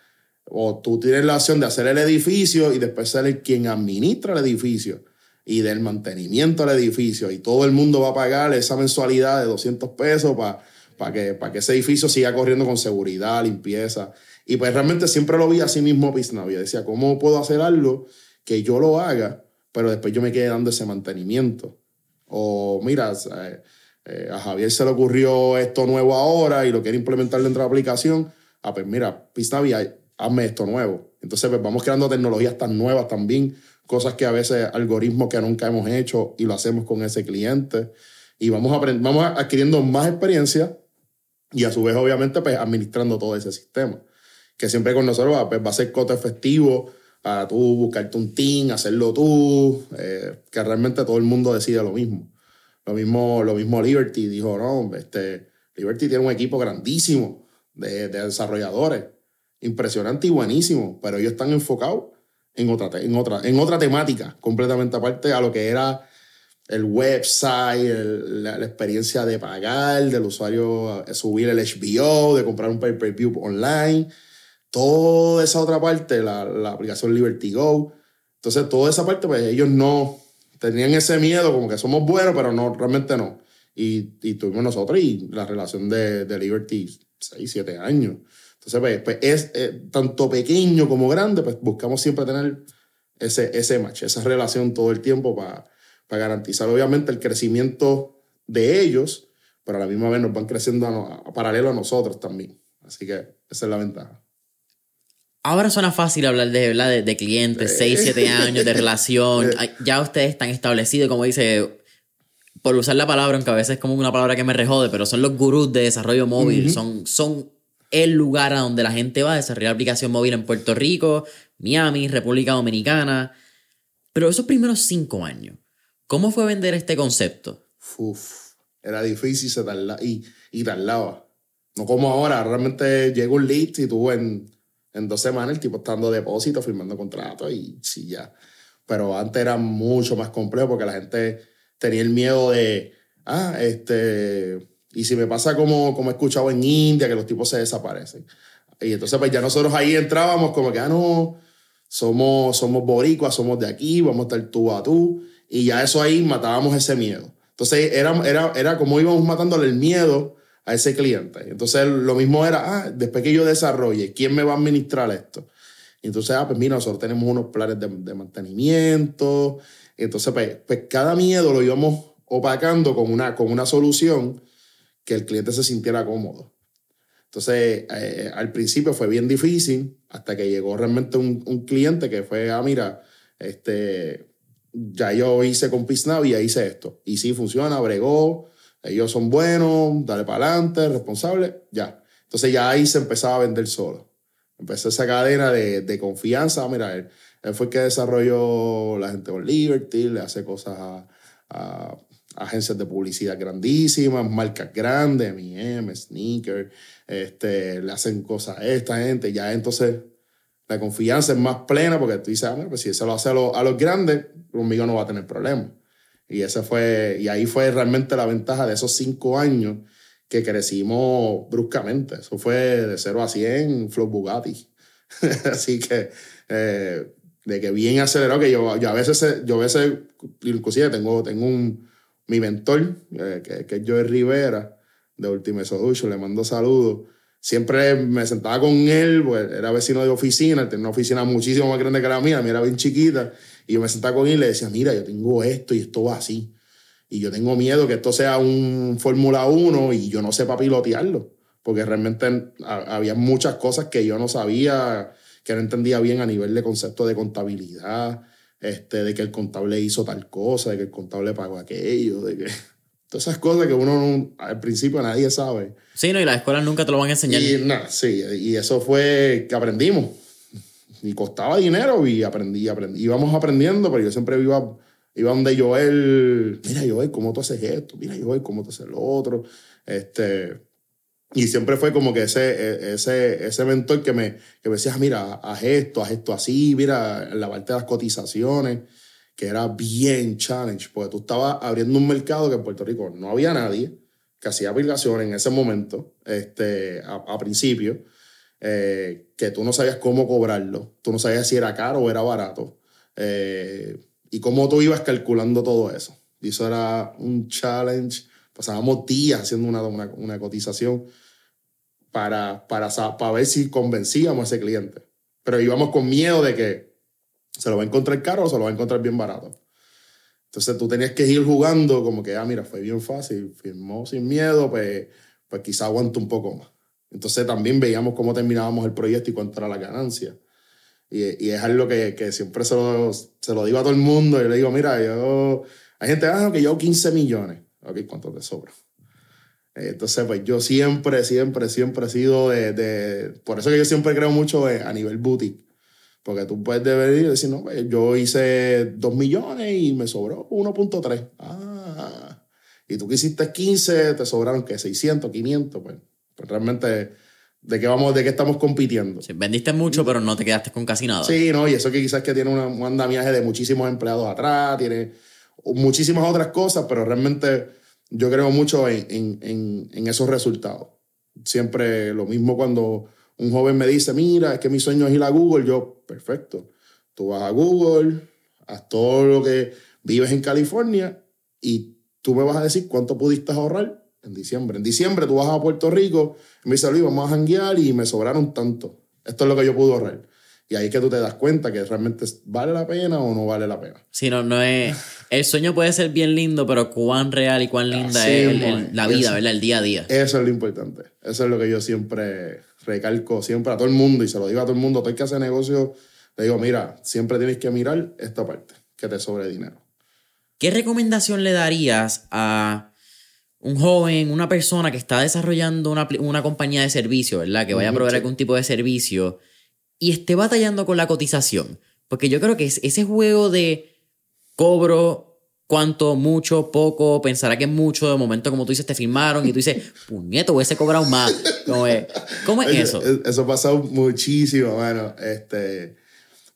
O tú tienes la opción de hacer el edificio y después ser el quien administra el edificio y del mantenimiento del edificio y todo el mundo va a pagar esa mensualidad de 200 pesos para para que, para que ese edificio siga corriendo con seguridad, limpieza. Y pues realmente siempre lo vi así mismo Pisnavia. Decía, ¿cómo puedo hacer algo que yo lo haga, pero después yo me quede dando ese mantenimiento? O mira, eh, eh, a Javier se le ocurrió esto nuevo ahora y lo quiere implementar dentro de la aplicación. Ah, pues mira, Pisnavia, hazme esto nuevo. Entonces pues vamos creando tecnologías tan nuevas también, cosas que a veces algoritmos que nunca hemos hecho y lo hacemos con ese cliente. Y vamos, vamos adquiriendo más experiencia y a su vez, obviamente, pues administrando todo ese sistema. Que siempre con nosotros va, pues, va a ser coto efectivo para tú buscarte un team, hacerlo tú, eh, que realmente todo el mundo decide lo mismo. Lo mismo, lo mismo Liberty dijo, no, este, Liberty tiene un equipo grandísimo de, de desarrolladores, impresionante y buenísimo, pero ellos están enfocados en otra, en, otra, en otra temática, completamente aparte a lo que era el website, la, experiencia de pagar, del usuario eh, subir el HBO, de comprar un pay-per-view online, toda esa otra parte, la, la, aplicación Liberty Go. Entonces, toda esa parte, pues ellos no tenían ese miedo, como que somos buenos, pero no, realmente no. Y, y tuvimos nosotros y la relación de, de Liberty, 6, 7 años. Entonces, pues, pues es eh, tanto pequeño como grande, pues buscamos siempre tener ese, ese match, esa relación todo el tiempo para para garantizar obviamente el crecimiento de ellos, pero a la misma vez nos van creciendo a, paralelo a nosotros también. Así que esa es la ventaja. Ahora suena fácil hablar de, de, de clientes, 6, 7 años de relación. Ya ustedes están establecidos, como dice, por usar la palabra, aunque a veces es como una palabra que me rejode, pero son los gurús de desarrollo móvil. son, son el lugar a donde la gente va a desarrollar aplicación móvil en Puerto Rico, Miami, República Dominicana. Pero esos primeros cinco años, ¿Cómo fue vender este concepto? Uf, era difícil se y, y tardaba. No como ahora, realmente llega un lead y tú en, en dos semanas el tipo está dando depósito, firmando contratos y sí, ya. Pero antes era mucho más complejo porque la gente tenía el miedo de, ah, este, y si me pasa como, como he escuchado en India, que los tipos se desaparecen. Y entonces pues ya nosotros ahí entrábamos como que, ah, no, somos, somos boricuas, somos de aquí, vamos a estar tú a tú. Y ya eso ahí matábamos ese miedo. Entonces era, era, era como íbamos matándole el miedo a ese cliente. Entonces lo mismo era, ah, después que yo desarrolle, ¿quién me va a administrar esto? Entonces, ah, pues mira, nosotros tenemos unos planes de, mantenimiento. Entonces, pues, pues, cada miedo lo íbamos opacando con una, con una solución que el cliente se sintiera cómodo. Entonces, eh, al principio fue bien difícil hasta que llegó realmente un, un cliente que fue, ah, mira, este, ya yo hice con y hice esto. Y sí funciona, bregó, ellos son buenos, dale para adelante, responsable, ya. Entonces ya ahí se empezaba a vender solo. Empezó esa cadena de, de confianza. Mira, él, fue el que desarrolló la gente con Liberty, le hace cosas a, agencias de publicidad grandísimas, marcas grandes, M&M, Sneaker, este, le hacen cosas a esta gente. Ya entonces la confianza es más plena porque tú dices, ah, pues si eso lo hace a, a los grandes, conmigo no va a tener problema. Y ese fue, y ahí fue realmente la ventaja de esos cinco años que crecimos bruscamente. Eso fue de 0 a 100 Flow Bugatti. Así que, eh, de que bien acelerado, que yo, yo, a veces, yo a veces, inclusive tengo, tengo un, mi mentor, eh, que, que es Joey Rivera, de Ultimate Solution, le mando saludos. Siempre me sentaba con él, pues era vecino de oficina, tenía una oficina muchísimo más grande que la mía, la mía era bien chiquita, Y yo me sentaba con él y le decía, mira, yo tengo esto y esto va así. Y yo tengo miedo que esto sea un Fórmula 1 y yo no sepa pilotearlo. Porque realmente había muchas cosas que yo no sabía, que no entendía bien a nivel de concepto de contabilidad, este, de que el contable hizo tal cosa, de que el contable pagó aquello, de que todas esas cosas que uno al principio nadie sabe. Sí, no, y las escuelas nunca te lo van a enseñar. Y nada, sí, y eso fue que aprendimos. Y costaba dinero y aprendí, aprendí. Íbamos aprendiendo, pero yo siempre iba, iba donde Joel, mira Joel, ¿cómo tú haces esto? Mira Joel, ¿cómo tú haces lo otro? Este, y siempre fue como que ese, e, ese, ese mentor que me, que me decía, mira, haz esto, haz esto así, mira, la parte de las cotizaciones, que era bien challenge, porque tú estabas abriendo un mercado que en Puerto Rico no había nadie que hacía aplicaciones en ese momento, este, a, principio, eh, que tú no sabías cómo cobrarlo, tú no sabías si era caro o era barato, eh, y cómo tú ibas calculando todo eso. Y eso era un challenge pasábamos días haciendo una, una, cotización para, para, para ver si convencíamos a ese cliente. Pero íbamos con miedo de que se lo va a encontrar caro o se lo va a encontrar bien barato. Entonces tú tenías que ir jugando como que, ah, mira, fue bien fácil, firmó sin miedo, pues, pues quizá aguanto un poco más. Entonces también veíamos cómo terminábamos el proyecto y cuánto era la ganancia. Y, y es algo que, que siempre se lo, se lo digo a todo el mundo. Y le digo, mira, yo, hay gente, ah, que yo 15 millones ok, ¿cuánto te sobra? Entonces, pues yo siempre, siempre, siempre he sido de, Por eso que yo siempre creo mucho a nivel boutique. Porque tú puedes venir y decir, no, pues, yo hice 2 millones y me sobró 1.3. Ah. Y tú que hiciste 15, te sobraron, ¿qué? 600, 500. Pues, pues realmente, ¿de qué, vamos, ¿de qué estamos compitiendo? vendiste mucho, pero no te quedaste con casi nada. Sí, no, y eso que quizás que tiene un andamiaje de muchísimos empleados atrás, tiene muchísimas otras cosas, pero realmente yo creo mucho en, en, en, esos resultados. Siempre lo mismo cuando un joven me dice, mira, es que mi sueño es ir a Google, yo, perfecto, tú vas a Google, haz todo lo que vives en California y tú me vas a decir cuánto pudiste ahorrar en diciembre. En diciembre tú vas a Puerto Rico y me dice, Luis, vamos a janguear y me sobraron tanto. Esto es lo que yo pude ahorrar. Y ahí es que tú te das cuenta que realmente vale la pena o no vale la pena. Sí, no, no es. El sueño puede ser bien lindo, pero cuán real y cuán linda es la vida, ¿verdad? El día a día. Eso es lo importante. Eso es lo que yo siempre recalco, siempre a todo el mundo, y se lo digo a todo el mundo: todo el que hace negocio, le digo, mira, siempre tienes que mirar esta parte, que te sobre dinero. ¿Qué recomendación le darías a un joven, una persona que está desarrollando una, una compañía de servicio, ¿verdad? Que vaya a proveer algún tipo de servicio y esté batallando con la cotización. Porque yo creo que es ese juego de cobro, cuánto, mucho, poco, pensará que es mucho, de momento como tú dices, te firmaron y tú dices, puñeto, hubiese cobrado más. ¿Cómo es, ¿Cómo es eso? Eso ha pasado muchísimo, bueno. Este,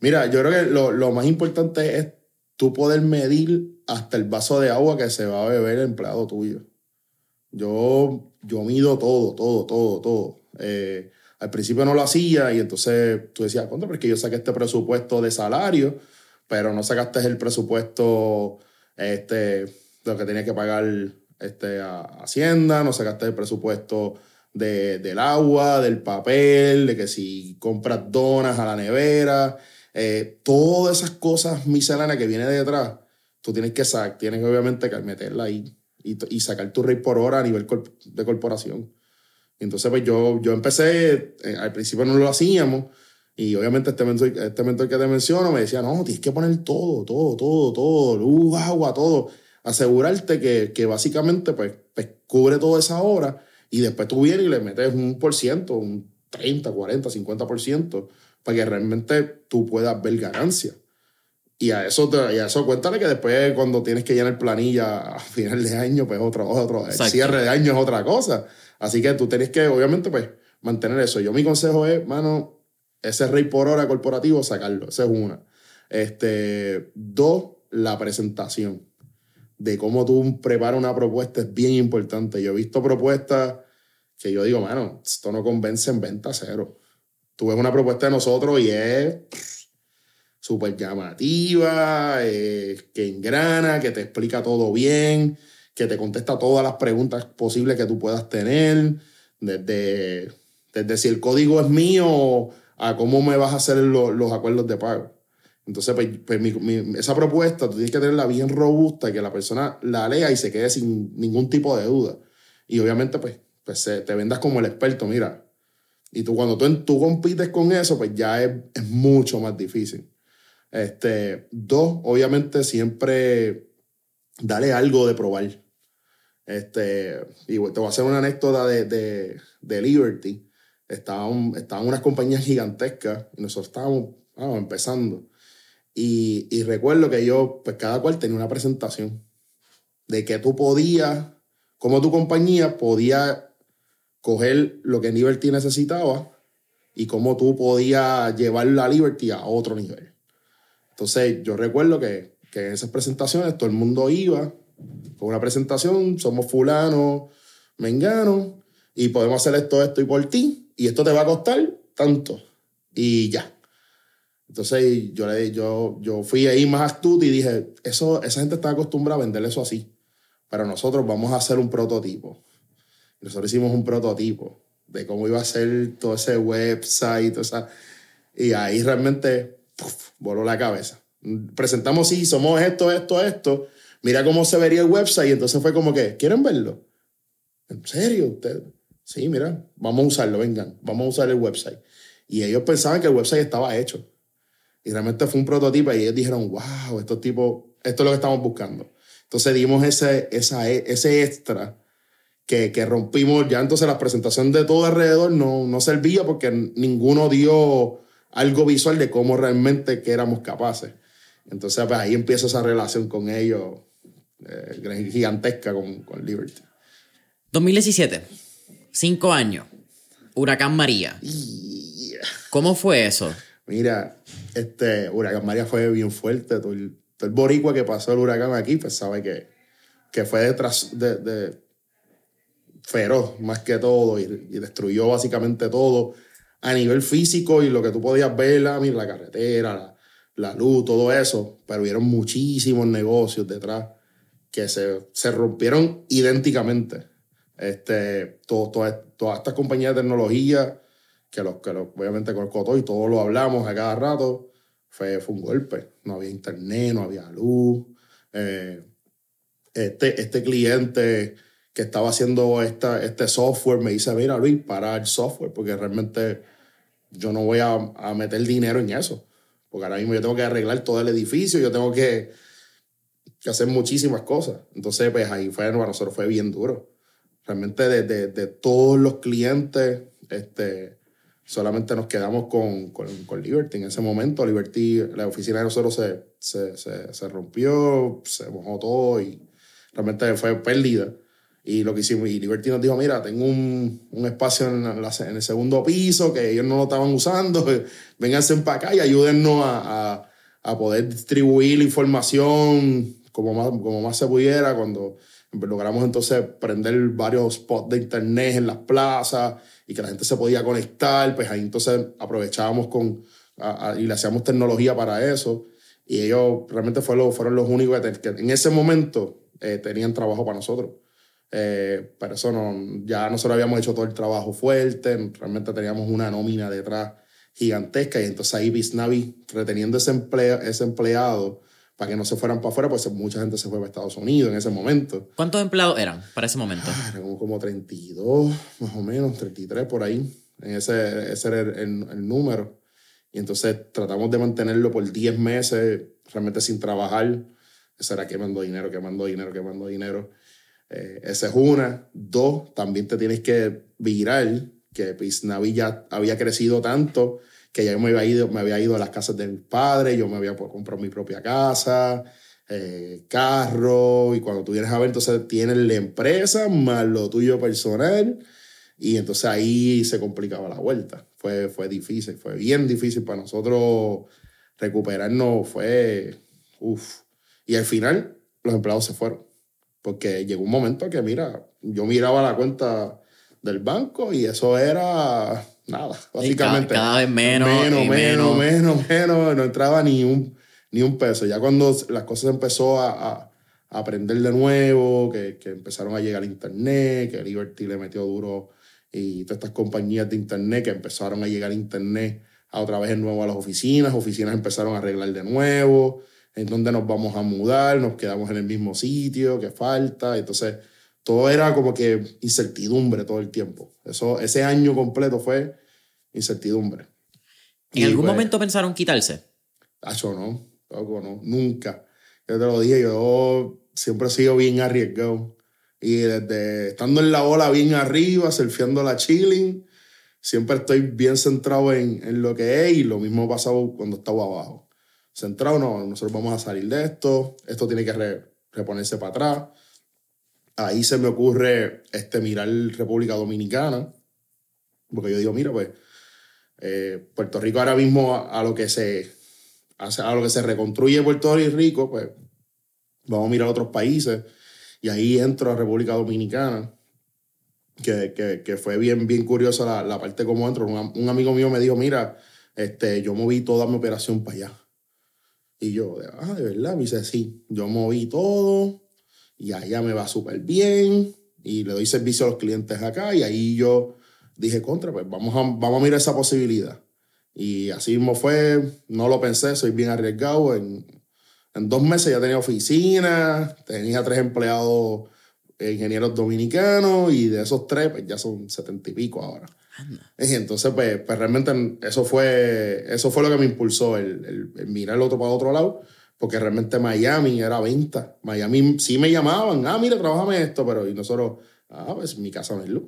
mira, yo creo que lo, lo más importante es tú poder medir hasta el vaso de agua que se va a beber el empleado tuyo. Yo, yo mido todo, todo, todo, todo. Eh, al principio no lo hacía y entonces tú decías, ¿cuánto? Porque yo saqué este presupuesto de salario, pero no sacaste el presupuesto, este, lo que tenía que pagar este, a Hacienda, no sacaste el presupuesto de, del agua, del papel, de que si compras donas a la nevera, eh, todas esas cosas misceláneas que vienen detrás, tú tienes que sacar, tienes obviamente que meterla ahí y, y sacar tu rey por hora a nivel de corporación. Entonces, pues yo, yo empecé, eh, al principio no lo hacíamos, y obviamente este mentor, este mentor que te menciono me decía, no, tienes que poner todo, todo, todo, todo, luz, agua, todo. Asegurarte que, que básicamente pues, pues, cubre toda esa hora y después tú vienes y le metes un por ciento, un 30, 40, 50%, para que realmente tú puedas ver ganancia. Y a eso, y a eso cuéntale que después cuando tienes que llenar planilla a final de año, pues otro, otro, el cierre de año es otra cosa. Así que tú tienes que, obviamente, pues, mantener eso. Yo mi consejo es, mano, ese rey por hora corporativo, sacarlo. Esa es una. Este, dos, la presentación. De cómo tú preparas una propuesta es bien importante. Yo he visto propuestas que yo digo, mano, esto no convence en venta cero. Tú ves una propuesta de nosotros y es súper llamativa, eh, que engrana, que te explica todo bien que te contesta todas las preguntas posibles que tú puedas tener, desde, si el código es mío a cómo me vas a hacer los acuerdos de pago. Entonces, pues, pues esa propuesta tú tienes que tenerla bien robusta, que la persona la lea y se quede sin ningún tipo de duda. Y obviamente, pues, pues te vendas como el experto, mira. Y tú cuando tú, tú compites con eso, pues ya es mucho más difícil. Este, dos, obviamente siempre dale algo de probar. Este, y te voy a hacer una anécdota de, de, de Liberty. Estaban, estaban unas compañías gigantescas y nosotros estábamos empezando. Y, y, recuerdo que yo, pues cada cual tenía una presentación de que tú podías, como tu compañía podía coger lo que Liberty necesitaba y cómo tú podías llevar la Liberty a otro nivel. Entonces, yo recuerdo que, que en esas presentaciones todo el mundo iba con una presentación, somos fulano, mengano, y podemos hacer esto, esto y por ti, y esto te va a costar tanto. Y ya. Entonces yo, le, yo, yo fui ahí más astuto y dije, eso, esa gente está acostumbrada a vender eso así. Pero nosotros vamos a hacer un prototipo. Nosotros hicimos un prototipo de cómo iba a ser todo ese website, esa, y ahí realmente voló la cabeza. Presentamos, sí, somos esto, esto, esto. Mira cómo se vería el website. Y entonces fue como que, ¿quieren verlo? ¿En serio? ¿Usted? Sí, mira, vamos a usarlo, vengan, vamos a usar el website. Y ellos pensaban que el website estaba hecho. Y realmente fue un prototipo y ellos dijeron, wow, estos tipos, esto es lo que estamos buscando. Entonces dimos ese, esa, ese extra que, que rompimos. Ya entonces la presentación de todo alrededor no, no servía porque ninguno dio algo visual de cómo realmente que éramos capaces. Entonces pues, ahí empieza esa relación con ellos eh, gigantesca con, con Liberty. 2017, cinco años, Huracán María. ¿Cómo fue eso? Mira, este Huracán María fue bien fuerte. Todo el, boricua que pasó el huracán aquí, pues sabe que, que fue detrás de, de, feroz más que todo y, destruyó básicamente todo a nivel físico y lo que tú podías ver, la, la carretera, la, luz, todo eso, pero hubieron muchísimos negocios detrás que se, se rompieron idénticamente. Este, todo, todas estas compañías de tecnología, que, los, que los, obviamente conozco y todos lo hablamos a cada rato, fue, fue un golpe. No había internet, no había luz. Eh, este, este cliente que estaba haciendo esta, este software me dice, mira Luis, para el software, porque realmente yo no voy a, a, meter dinero en eso. Porque ahora mismo yo tengo que arreglar todo el edificio, yo tengo que, que hacer muchísimas cosas. Entonces, pues ahí fue, para nosotros fue bien duro. Realmente de, de, de todos los clientes, este, solamente nos quedamos con, con, con, Liberty. En ese momento, Liberty, la oficina de nosotros se, se, se, se rompió, se mojó todo y realmente fue pérdida. Y lo que hicimos, y Liberty nos dijo, mira, tengo un, un espacio en, en, el segundo piso que ellos no lo estaban usando, vénganse para acá y ayúdennos a, a, a, poder distribuir la información como más, como más se pudiera. Cuando logramos entonces prender varios spots de internet en las plazas y que la gente se podía conectar, pues ahí entonces aprovechábamos con, y le hacíamos tecnología para eso. Y ellos realmente fueron, fueron los únicos que, en ese momento eh, tenían trabajo para nosotros. Eh, pero eso no, ya nosotros habíamos hecho todo el trabajo fuerte, realmente teníamos una nómina detrás gigantesca y entonces ahí Bisnavi reteniendo ese, empleo, ese empleado para que no se fueran para afuera, pues mucha gente se fue para Estados Unidos en ese momento. ¿Cuántos empleados eran para ese momento? Ah, eran como 32, más o menos, 33 por ahí. Ese, ese era el, el, número. Y entonces tratamos de mantenerlo por 10 meses, realmente sin trabajar. Eso era quemando dinero, quemando dinero, quemando dinero. Eh, esa es una. Dos, también te tienes que virar, que pues, Navi ya había crecido tanto que ya me había ido, me había ido a las casas de mi padre, yo me había comprado mi propia casa, eh, carro, y cuando tú vienes a ver, entonces tienes la empresa más lo tuyo personal, y entonces ahí se complicaba la vuelta. Fue, fue difícil, fue bien difícil para nosotros recuperarnos, fue, uff. Y al final los empleados se fueron porque llegó un momento que, mira, yo miraba la cuenta del banco y eso era nada, básicamente. Cada, vez menos. Menos, menos, menos, menos, no entraba ni un, ni un peso. Ya cuando las cosas empezó a, a, aprender de nuevo, que, que, empezaron a llegar a internet, que Liberty le metió duro y todas estas compañías de internet que empezaron a llegar a internet a otra vez de nuevo a las oficinas, oficinas empezaron a arreglar de nuevo, en dónde nos vamos a mudar, nos quedamos en el mismo sitio, qué falta, entonces todo era como que incertidumbre todo el tiempo. Eso, ese año completo fue incertidumbre. ¿En algún pues, momento pensaron quitarse? Acho, no, no, nunca. Yo te lo dije, yo siempre he sido bien arriesgado. Y desde estando en la ola bien arriba, surfeando la chilling, siempre estoy bien centrado en, en lo que es y lo mismo ha pasado cuando estaba abajo. Centrado, no, nosotros vamos a salir de esto, esto tiene que reponerse para atrás. Ahí se me ocurre este, mirar República Dominicana, porque yo digo, mira, pues eh, Puerto Rico ahora mismo a, lo que se a lo que se reconstruye Puerto Rico, pues vamos a mirar a otros países y ahí entro a República Dominicana, que, que, que fue bien, bien curiosa la, la parte como entro. Un, amigo mío me dijo, mira, este, yo moví toda mi operación para allá. Y yo, ah, de verdad, me dice, sí, yo moví todo y allá me va súper bien y le doy servicio a los clientes acá y ahí yo dije, contra, pues vamos a, vamos a mirar esa posibilidad. Y así mismo fue, no lo pensé, soy bien arriesgado. En, en dos meses ya tenía oficina, tenía tres empleados ingenieros dominicanos y de esos tres, pues ya son setenta y pico ahora. Y entonces, pues, pues, realmente eso fue, eso fue lo que me impulsó, el, mirar el otro para otro lado, porque realmente Miami era venta. Miami sí me llamaban, ah, mira, trabajame esto, pero y nosotros, ah, pues mi casa no es luz.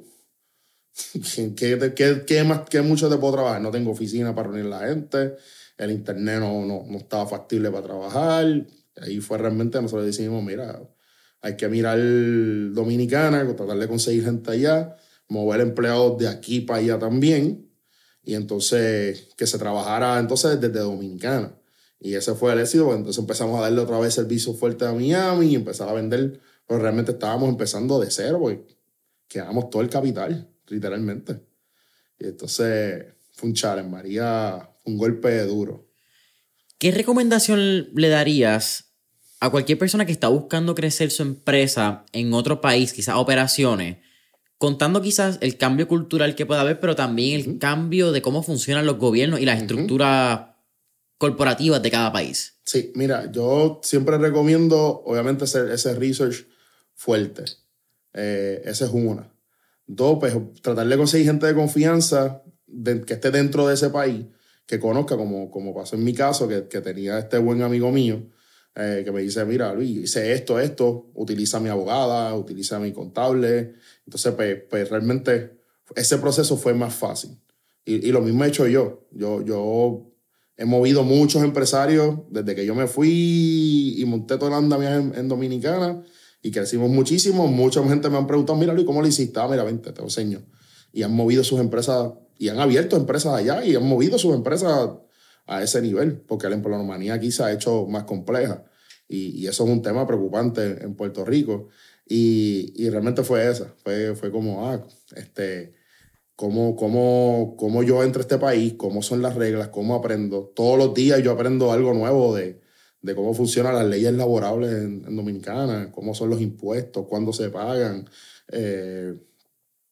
¿Qué, qué, qué, más, ¿Qué mucho te puedo trabajar? No tengo oficina para reunir a la gente el internet no, no, no estaba factible para trabajar. Ahí fue realmente, nosotros decidimos, mira, hay que mirar Dominicana, tratar de conseguir gente allá, mover empleados de aquí para allá también, y entonces que se trabajara entonces desde Dominicana. Y ese fue el éxito, pues, entonces empezamos a darle otra vez servicio fuerte a Miami y empezar a vender, pero realmente estábamos empezando de cero, porque quedamos todo el capital, literalmente. Y entonces fue un challenge, María un golpe duro. ¿Qué recomendación le darías a cualquier persona que está buscando crecer su empresa en otro país, quizás operaciones, contando quizás el cambio cultural que pueda haber, pero también el cambio de cómo funcionan los gobiernos y las estructuras corporativas de cada país? Sí, mira, yo siempre recomiendo, obviamente, hacer ese research fuerte. Eh, esa es una. Dos, pues tratar de conseguir gente de confianza que esté dentro de ese país que conozca, como, como pasó en mi caso, que, que tenía este buen amigo mío, eh, que me dice, mira, Luis, hice esto, esto, utiliza mi abogada, utiliza mi contable. Entonces, pues, pues realmente ese proceso fue más fácil. Y, y, lo mismo he hecho yo. Yo, yo he movido muchos empresarios desde que yo me fui y monté toda la andamia en, en, Dominicana y crecimos muchísimo. Mucha gente me han preguntado, mira, Luis, ¿cómo lo hiciste? Ah, mira, vente, te enseño. Y han movido sus empresas y han abierto empresas allá y han movido sus empresas a ese nivel, porque la empleomanía aquí se ha hecho más compleja. Y, eso es un tema preocupante en Puerto Rico. Y, y realmente fue esa, fue, fue como, ah, este, cómo, cómo, cómo yo entro a este país, cómo son las reglas, cómo aprendo. Todos los días yo aprendo algo nuevo de, de cómo funcionan las leyes laborables en, Dominicana, cómo son los impuestos, cuándo se pagan, eh,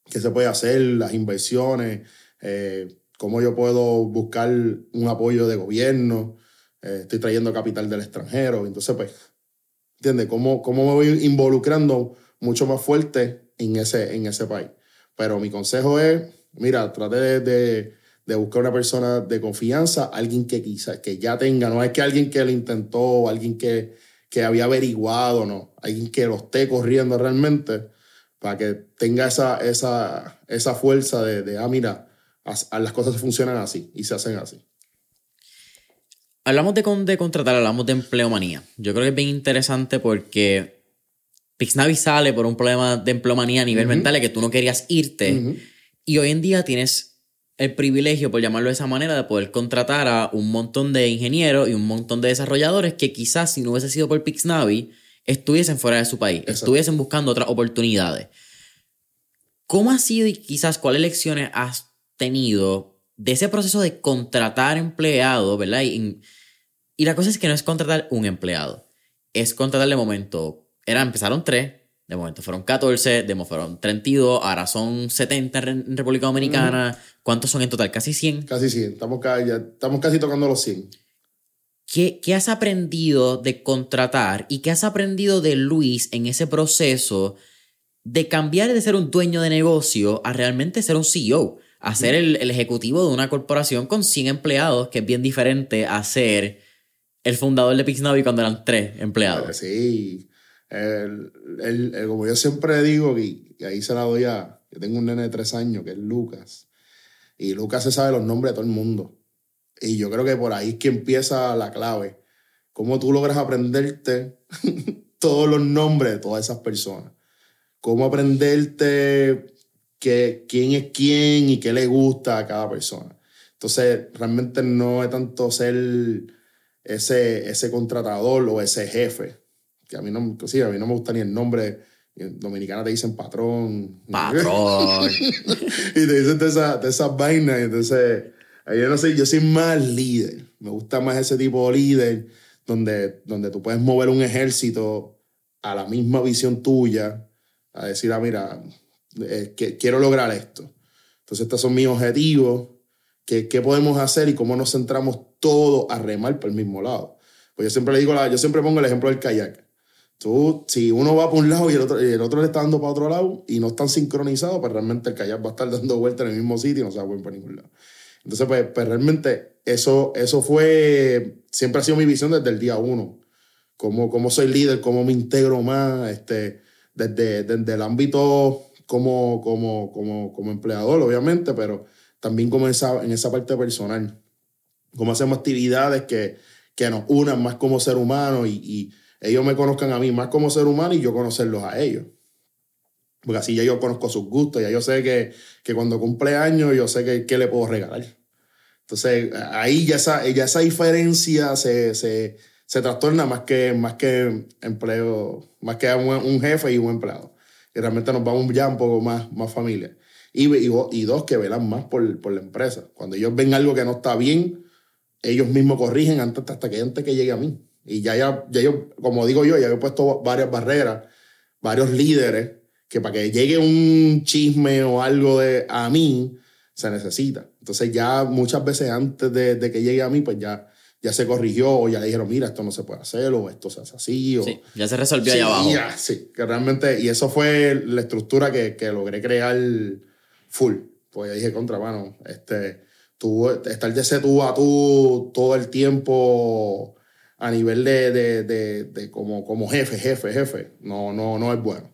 qué se puede hacer, las inversiones. Eh, cómo yo puedo buscar un apoyo de gobierno, eh, estoy trayendo capital del extranjero, entonces pues, ¿entiendes? ¿Cómo, ¿Cómo me voy involucrando mucho más fuerte en ese, en ese país? Pero mi consejo es, mira, trate de, de, buscar una persona de confianza, alguien que quizás, que ya tenga, no es que alguien que lo intentó, alguien que, que había averiguado, no, alguien que lo esté corriendo realmente, para que tenga esa, esa, esa fuerza de, de ah, mira, las cosas funcionan así y se hacen así. Hablamos de, de contratar, hablamos de empleomanía. Yo creo que es bien interesante porque Pixnavi sale por un problema de empleomanía a nivel mental de que tú no querías irte. Y hoy en día tienes el privilegio, por llamarlo de esa manera, de poder contratar a un montón de ingenieros y un montón de desarrolladores que quizás si no hubiese sido por Pixnavi, estuviesen fuera de su país, estuviesen buscando otras oportunidades. ¿Cómo ha sido y quizás cuáles lecciones has tenido de ese proceso de contratar empleado, ¿verdad? Y, y, la cosa es que no es contratar un empleado, es contratar de momento, era, empezaron tres, de momento fueron 14, de momento fueron 32, ahora son 70 en República Dominicana, ¿Cuántos son en total? ¿Casi 100? Casi 100. Estamos, ya, estamos casi tocando los 100. ¿Qué, ¿Qué has aprendido de contratar y qué has aprendido de Luis en ese proceso de cambiar de ser un dueño de negocio a realmente ser un CEO? A ser el, el ejecutivo de una corporación con 100 empleados, que es bien diferente a ser el fundador de Pixnavi cuando eran tres empleados. Sí. El, el, como yo siempre digo, y, ahí se la doy a. Yo tengo un nene de tres años que es Lucas. Y Lucas se sabe los nombres de todo el mundo. Y yo creo que por ahí es que empieza la clave. Cómo tú logras aprenderte todos los nombres de todas esas personas. Cómo aprenderte que, quién es quién y qué le gusta a cada persona. Entonces, realmente no es tanto ser ese, ese contratador o ese jefe, que a mí no, sí, a mí no me gusta ni el nombre. En Dominicana te dicen patrón. Patrón. y te dicen de esas de esa vainas. Entonces, yo no sé, yo soy más líder. Me gusta más ese tipo de líder donde, donde tú puedes mover un ejército a la misma visión tuya, a decir, ah, mira, eh, que, quiero lograr esto. Entonces, estos son mis objetivos. ¿Qué, ¿Qué podemos hacer y cómo nos centramos todos a remar por el mismo lado? Pues yo siempre le digo, yo siempre pongo el ejemplo del kayak. Tú, si uno va por un lado y el, otro, y el otro le está dando para otro lado y no están sincronizados, pues realmente el kayak va a estar dando vueltas en el mismo sitio y no se va a poner para ningún lado. Entonces, pues, pues, realmente eso, eso fue, siempre ha sido mi visión desde el día uno. Cómo, cómo soy líder, cómo me integro más, este, desde, desde el ámbito como, como, como, como empleador, obviamente, pero también como esa, en esa parte personal. Cómo hacemos actividades que, que nos unan más como ser humano y, y ellos me conozcan a mí más como ser humano y yo conocerlos a ellos. Porque así ya yo conozco sus gustos, ya yo sé que, que cuando cumple años, yo sé que, qué le puedo regalar. Entonces, ahí ya esa, ya esa diferencia se, se, se trastorna más que, más que empleo, más que un, un, jefe y un empleado. Y realmente nos vamos ya un poco más, más familia. Y, y, y dos, que velan más por, por, la empresa. Cuando ellos ven algo que no está bien, ellos mismos corrigen antes, hasta que antes que llegue a mí. Y ya, ya, ya yo, como digo yo, ya he puesto varias barreras, varios líderes que para que llegue un chisme o algo de, a mí, se necesita. Entonces ya muchas veces antes de, que llegue a mí, pues ya, ya se corrigió o ya le dijeron, mira, esto no se puede hacer o esto se hace así. O... Sí, ya se resolvió allá abajo. sí, que realmente, y eso fue la estructura que, que logré crear full. Pues ya dije, contra, mano, este, tú, estar de ese tú a tú todo el tiempo a nivel de, de, de, de como, como jefe, jefe, jefe, no, no, no es bueno.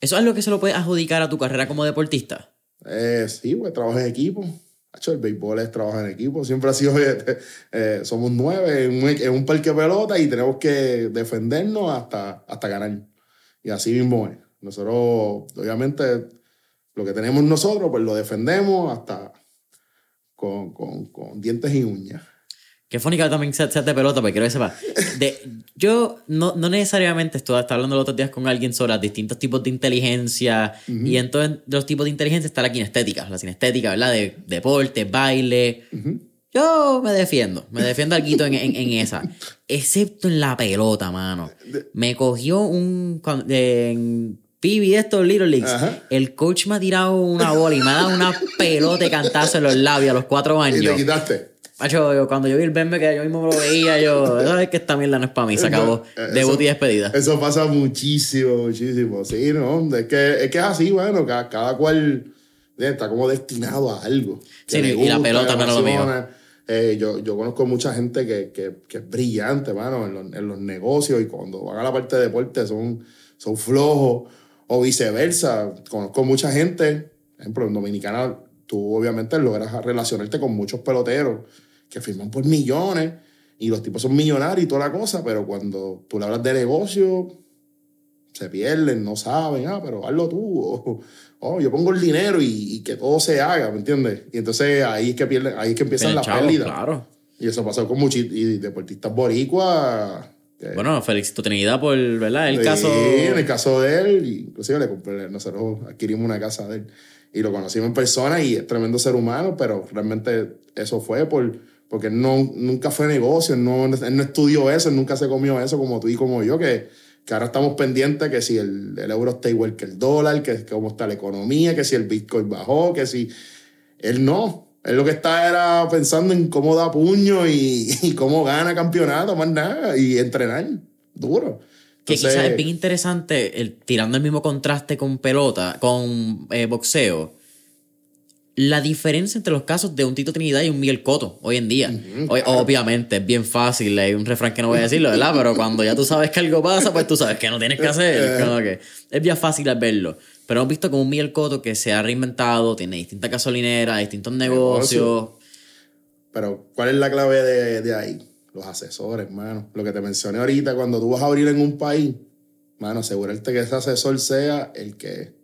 ¿Eso es algo que se lo puedes adjudicar a tu carrera como deportista? Eh, sí, pues trabajo en equipo. El béisbol es trabajar en equipo. Siempre ha sido, eh, somos nueve en un, en un, parque de pelota y tenemos que defendernos hasta, hasta ganar. Y así mismo es. Nosotros, obviamente, lo que tenemos nosotros, pues lo defendemos hasta con, con, con dientes y uñas. Qué fónica también se de pelota, porque quiero que sepa. De, yo no, no necesariamente estoy hablando los otros días con alguien sobre los distintos tipos de inteligencia. Y entonces los tipos de inteligencia está la kinestética. La kinestética, ¿verdad? De deporte, baile. Yo me defiendo. Me defiendo algo en, en, en, esa. Excepto en la pelota, mano. Me cogió un... En de estos Little Leagues. El coach me ha tirado una bola y me ha dado una pelota de cantazo en los labios a los cuatro años. ¿Y te quitaste? Macho, cuando yo vi el Bembe, que yo mismo lo veía, yo, sabes que esta mierda no es para mí, se acabó. Debut y despedida. Eso pasa muchísimo, muchísimo. Sí, ¿no? Es que es, que es así, bueno, cada, cada cual está como destinado a algo. Sí, y la pelota no lo mío. Eh, yo, yo conozco mucha gente que, que, que es brillante, mano, en los, en los, negocios y cuando van a la parte de deporte son, son flojos o viceversa. Conozco mucha gente, por ejemplo, en Dominicana, tú obviamente logras relacionarte con muchos peloteros que firman por millones y los tipos son millonarios y toda la cosa, pero cuando tú le hablas de negocio, se pierden, no saben, ah, pero hazlo tú, oh, yo pongo el dinero y, que todo se haga, ¿me entiendes? Y entonces ahí es que, pierden, ahí es que empiezan las pérdidas. Claro. Y eso pasó con muchos y deportistas boricuas. bueno, Félix Trinidad por, ¿verdad? El caso... Sí, en el caso de él, inclusive le compré, nosotros adquirimos una casa de él y lo conocimos en persona y es tremendo ser humano, pero realmente eso fue por porque no, nunca fue negocio, no, él no estudió eso, nunca se comió eso como tú y como yo, que, que ahora estamos pendientes que si el, el, euro está igual que el dólar, que, cómo está la economía, que si el Bitcoin bajó, que si... Él no. Él lo que está era pensando en cómo da puño y, cómo gana campeonato, más nada, y entrenar duro. que quizás es bien interesante, el, tirando el mismo contraste con pelota, con eh, boxeo la diferencia entre los casos de un Tito Trinidad y un Miguel Coto hoy en día. Obviamente es bien fácil, hay un refrán que no voy a decirlo, ¿verdad? Pero cuando ya tú sabes que algo pasa, pues tú sabes que no tienes que hacer. es bien fácil verlo. Pero hemos visto como un Miguel Coto que se ha reinventado, tiene distintas gasolineras, distintos negocios. Pero, ¿cuál es la clave de, de ahí? Los asesores, hermano. Lo que te mencioné ahorita, cuando tú vas a abrir en un país, mano, asegurarte que ese asesor sea el que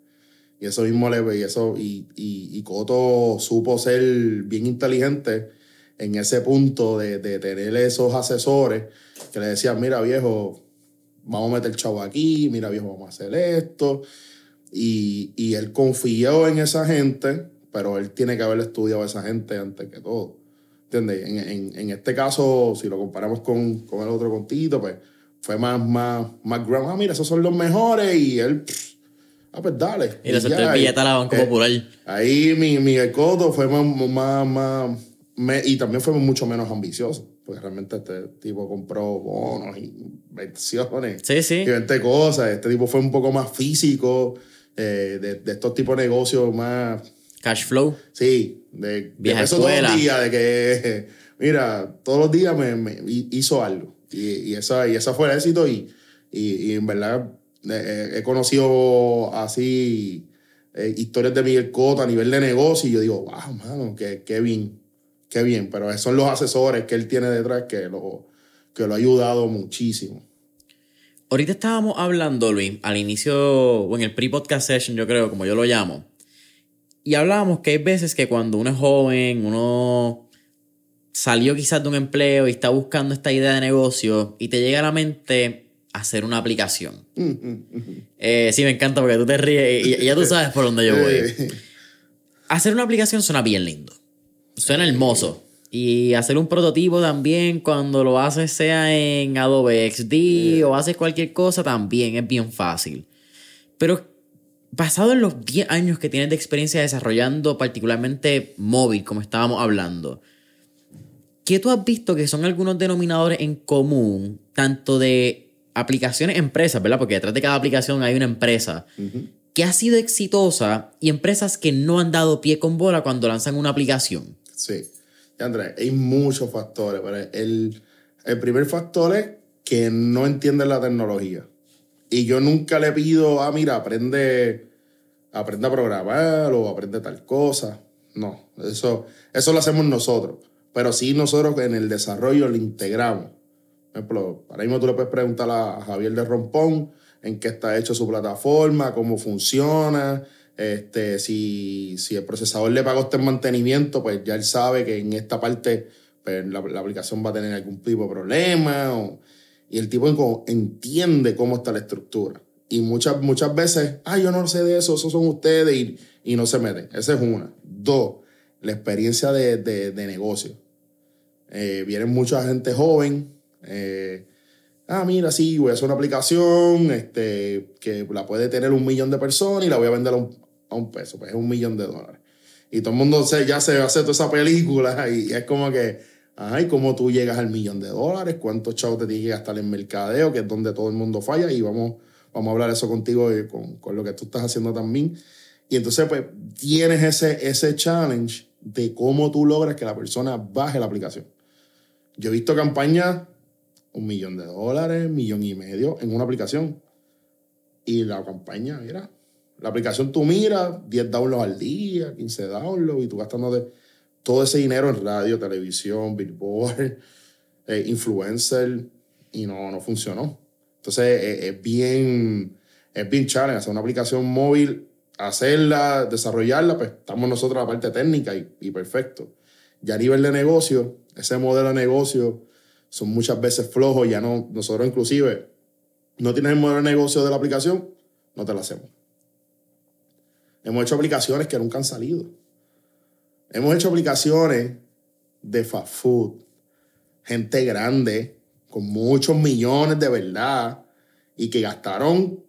y eso mismo le y eso, y, y, Coto supo ser bien inteligente en ese punto de, de, tener esos asesores que le decían, mira viejo, vamos a meter chavo aquí, mira viejo, vamos a hacer esto. Y, y él confió en esa gente, pero él tiene que haber estudiado a esa gente antes que todo. ¿Entiendes? En, en, en, este caso, si lo comparamos con, con el otro contito, pues fue más, más, más grande. Ah, mira, esos son los mejores y él... Ah, pues dale. Y le soltó el billete a la banca eh, popular. Ahí mi, Miguel Coto fue más, más, más, y también fue mucho menos ambicioso. Porque realmente este tipo compró bonos, inversiones. Sí, sí. Y cosas. Este tipo fue un poco más físico, eh, de, de, estos tipos de negocios más. Cash flow. Sí, de, de eso todos los días, de que, mira, todos los días me, me hizo algo. Y, y, esa, y esa fue el éxito. Y, y, y en verdad he conocido así eh, historias de Miguel Cota a nivel de negocio y yo digo, wow, mano, qué, qué bien, qué bien. Pero esos son los asesores que él tiene detrás que lo, que lo ha ayudado muchísimo. Ahorita estábamos hablando, Luis, al inicio, o en el pre-podcast session, yo creo, como yo lo llamo. Y hablábamos que hay veces que cuando uno es joven, uno salió quizás de un empleo y está buscando esta idea de negocio y te llega a la mente hacer una aplicación. Eh, sí, me encanta porque tú te ríes y, ya tú sabes por dónde yo voy. hacer una aplicación suena bien lindo. Suena hermoso. Y hacer un prototipo también cuando lo haces sea en Adobe XD o haces cualquier cosa también es bien fácil. Pero basado en los 10 años que tienes de experiencia desarrollando particularmente móvil, como estábamos hablando, ¿qué tú has visto que son algunos denominadores en común, tanto de aplicaciones, empresas, ¿verdad? Porque detrás de cada aplicación hay una empresa que ha sido exitosa y empresas que no han dado pie con bola cuando lanzan una aplicación. Sí, Andrés, hay muchos factores. Pero el, el primer factor es que no entienden la tecnología. Y yo nunca le pido, ah, mira, aprende, aprende a programar o aprende tal cosa. No, eso, eso lo hacemos nosotros. Pero sí nosotros en el desarrollo lo integramos ejemplo, ahora mismo tú le puedes preguntar a Javier de Rompón en qué está hecho su plataforma, cómo funciona, este, si, si el procesador le pagó este mantenimiento, pues ya él sabe que en esta parte pues, la, aplicación va a tener algún tipo de problema. y el tipo entiende cómo está la estructura. Y muchas, muchas veces, ah, yo no sé de eso, esos son ustedes, y, y no se meten. Esa es una. Dos, la experiencia de, de, negocio. Eh, vienen mucha gente joven eh, ah, mira, sí, voy a hacer una aplicación este, que la puede tener un millón de personas y la voy a vender a un, peso, pues es un millón de dólares. Y todo el mundo se, ya se hace toda esa película y es como que, ay, ¿cómo tú llegas al millón de dólares? ¿Cuántos chavos te tienes que gastar en mercadeo? Que es donde todo el mundo falla y vamos, vamos a hablar eso contigo y con, con lo que tú estás haciendo también. Y entonces, pues, tienes ese, ese challenge de cómo tú logras que la persona baje la aplicación. Yo he visto campañas un millón de dólares, millón y medio en una aplicación. Y la campaña, mira, la aplicación tú miras, 10 downloads al día, 15 downloads, y tú gastando de todo ese dinero en radio, televisión, billboard, eh, influencer, y no, no funcionó. Entonces eh, es bien, es bien challenge hacer una aplicación móvil, hacerla, desarrollarla, pues estamos nosotros la parte técnica y, y perfecto. Y a nivel de negocio, ese modelo de negocio son muchas veces flojos, ya no, nosotros inclusive, no tienes el modelo de negocio de la aplicación, no te la hacemos. Hemos hecho aplicaciones que nunca han salido. Hemos hecho aplicaciones de fast food, gente grande, con muchos millones de verdad, y que gastaron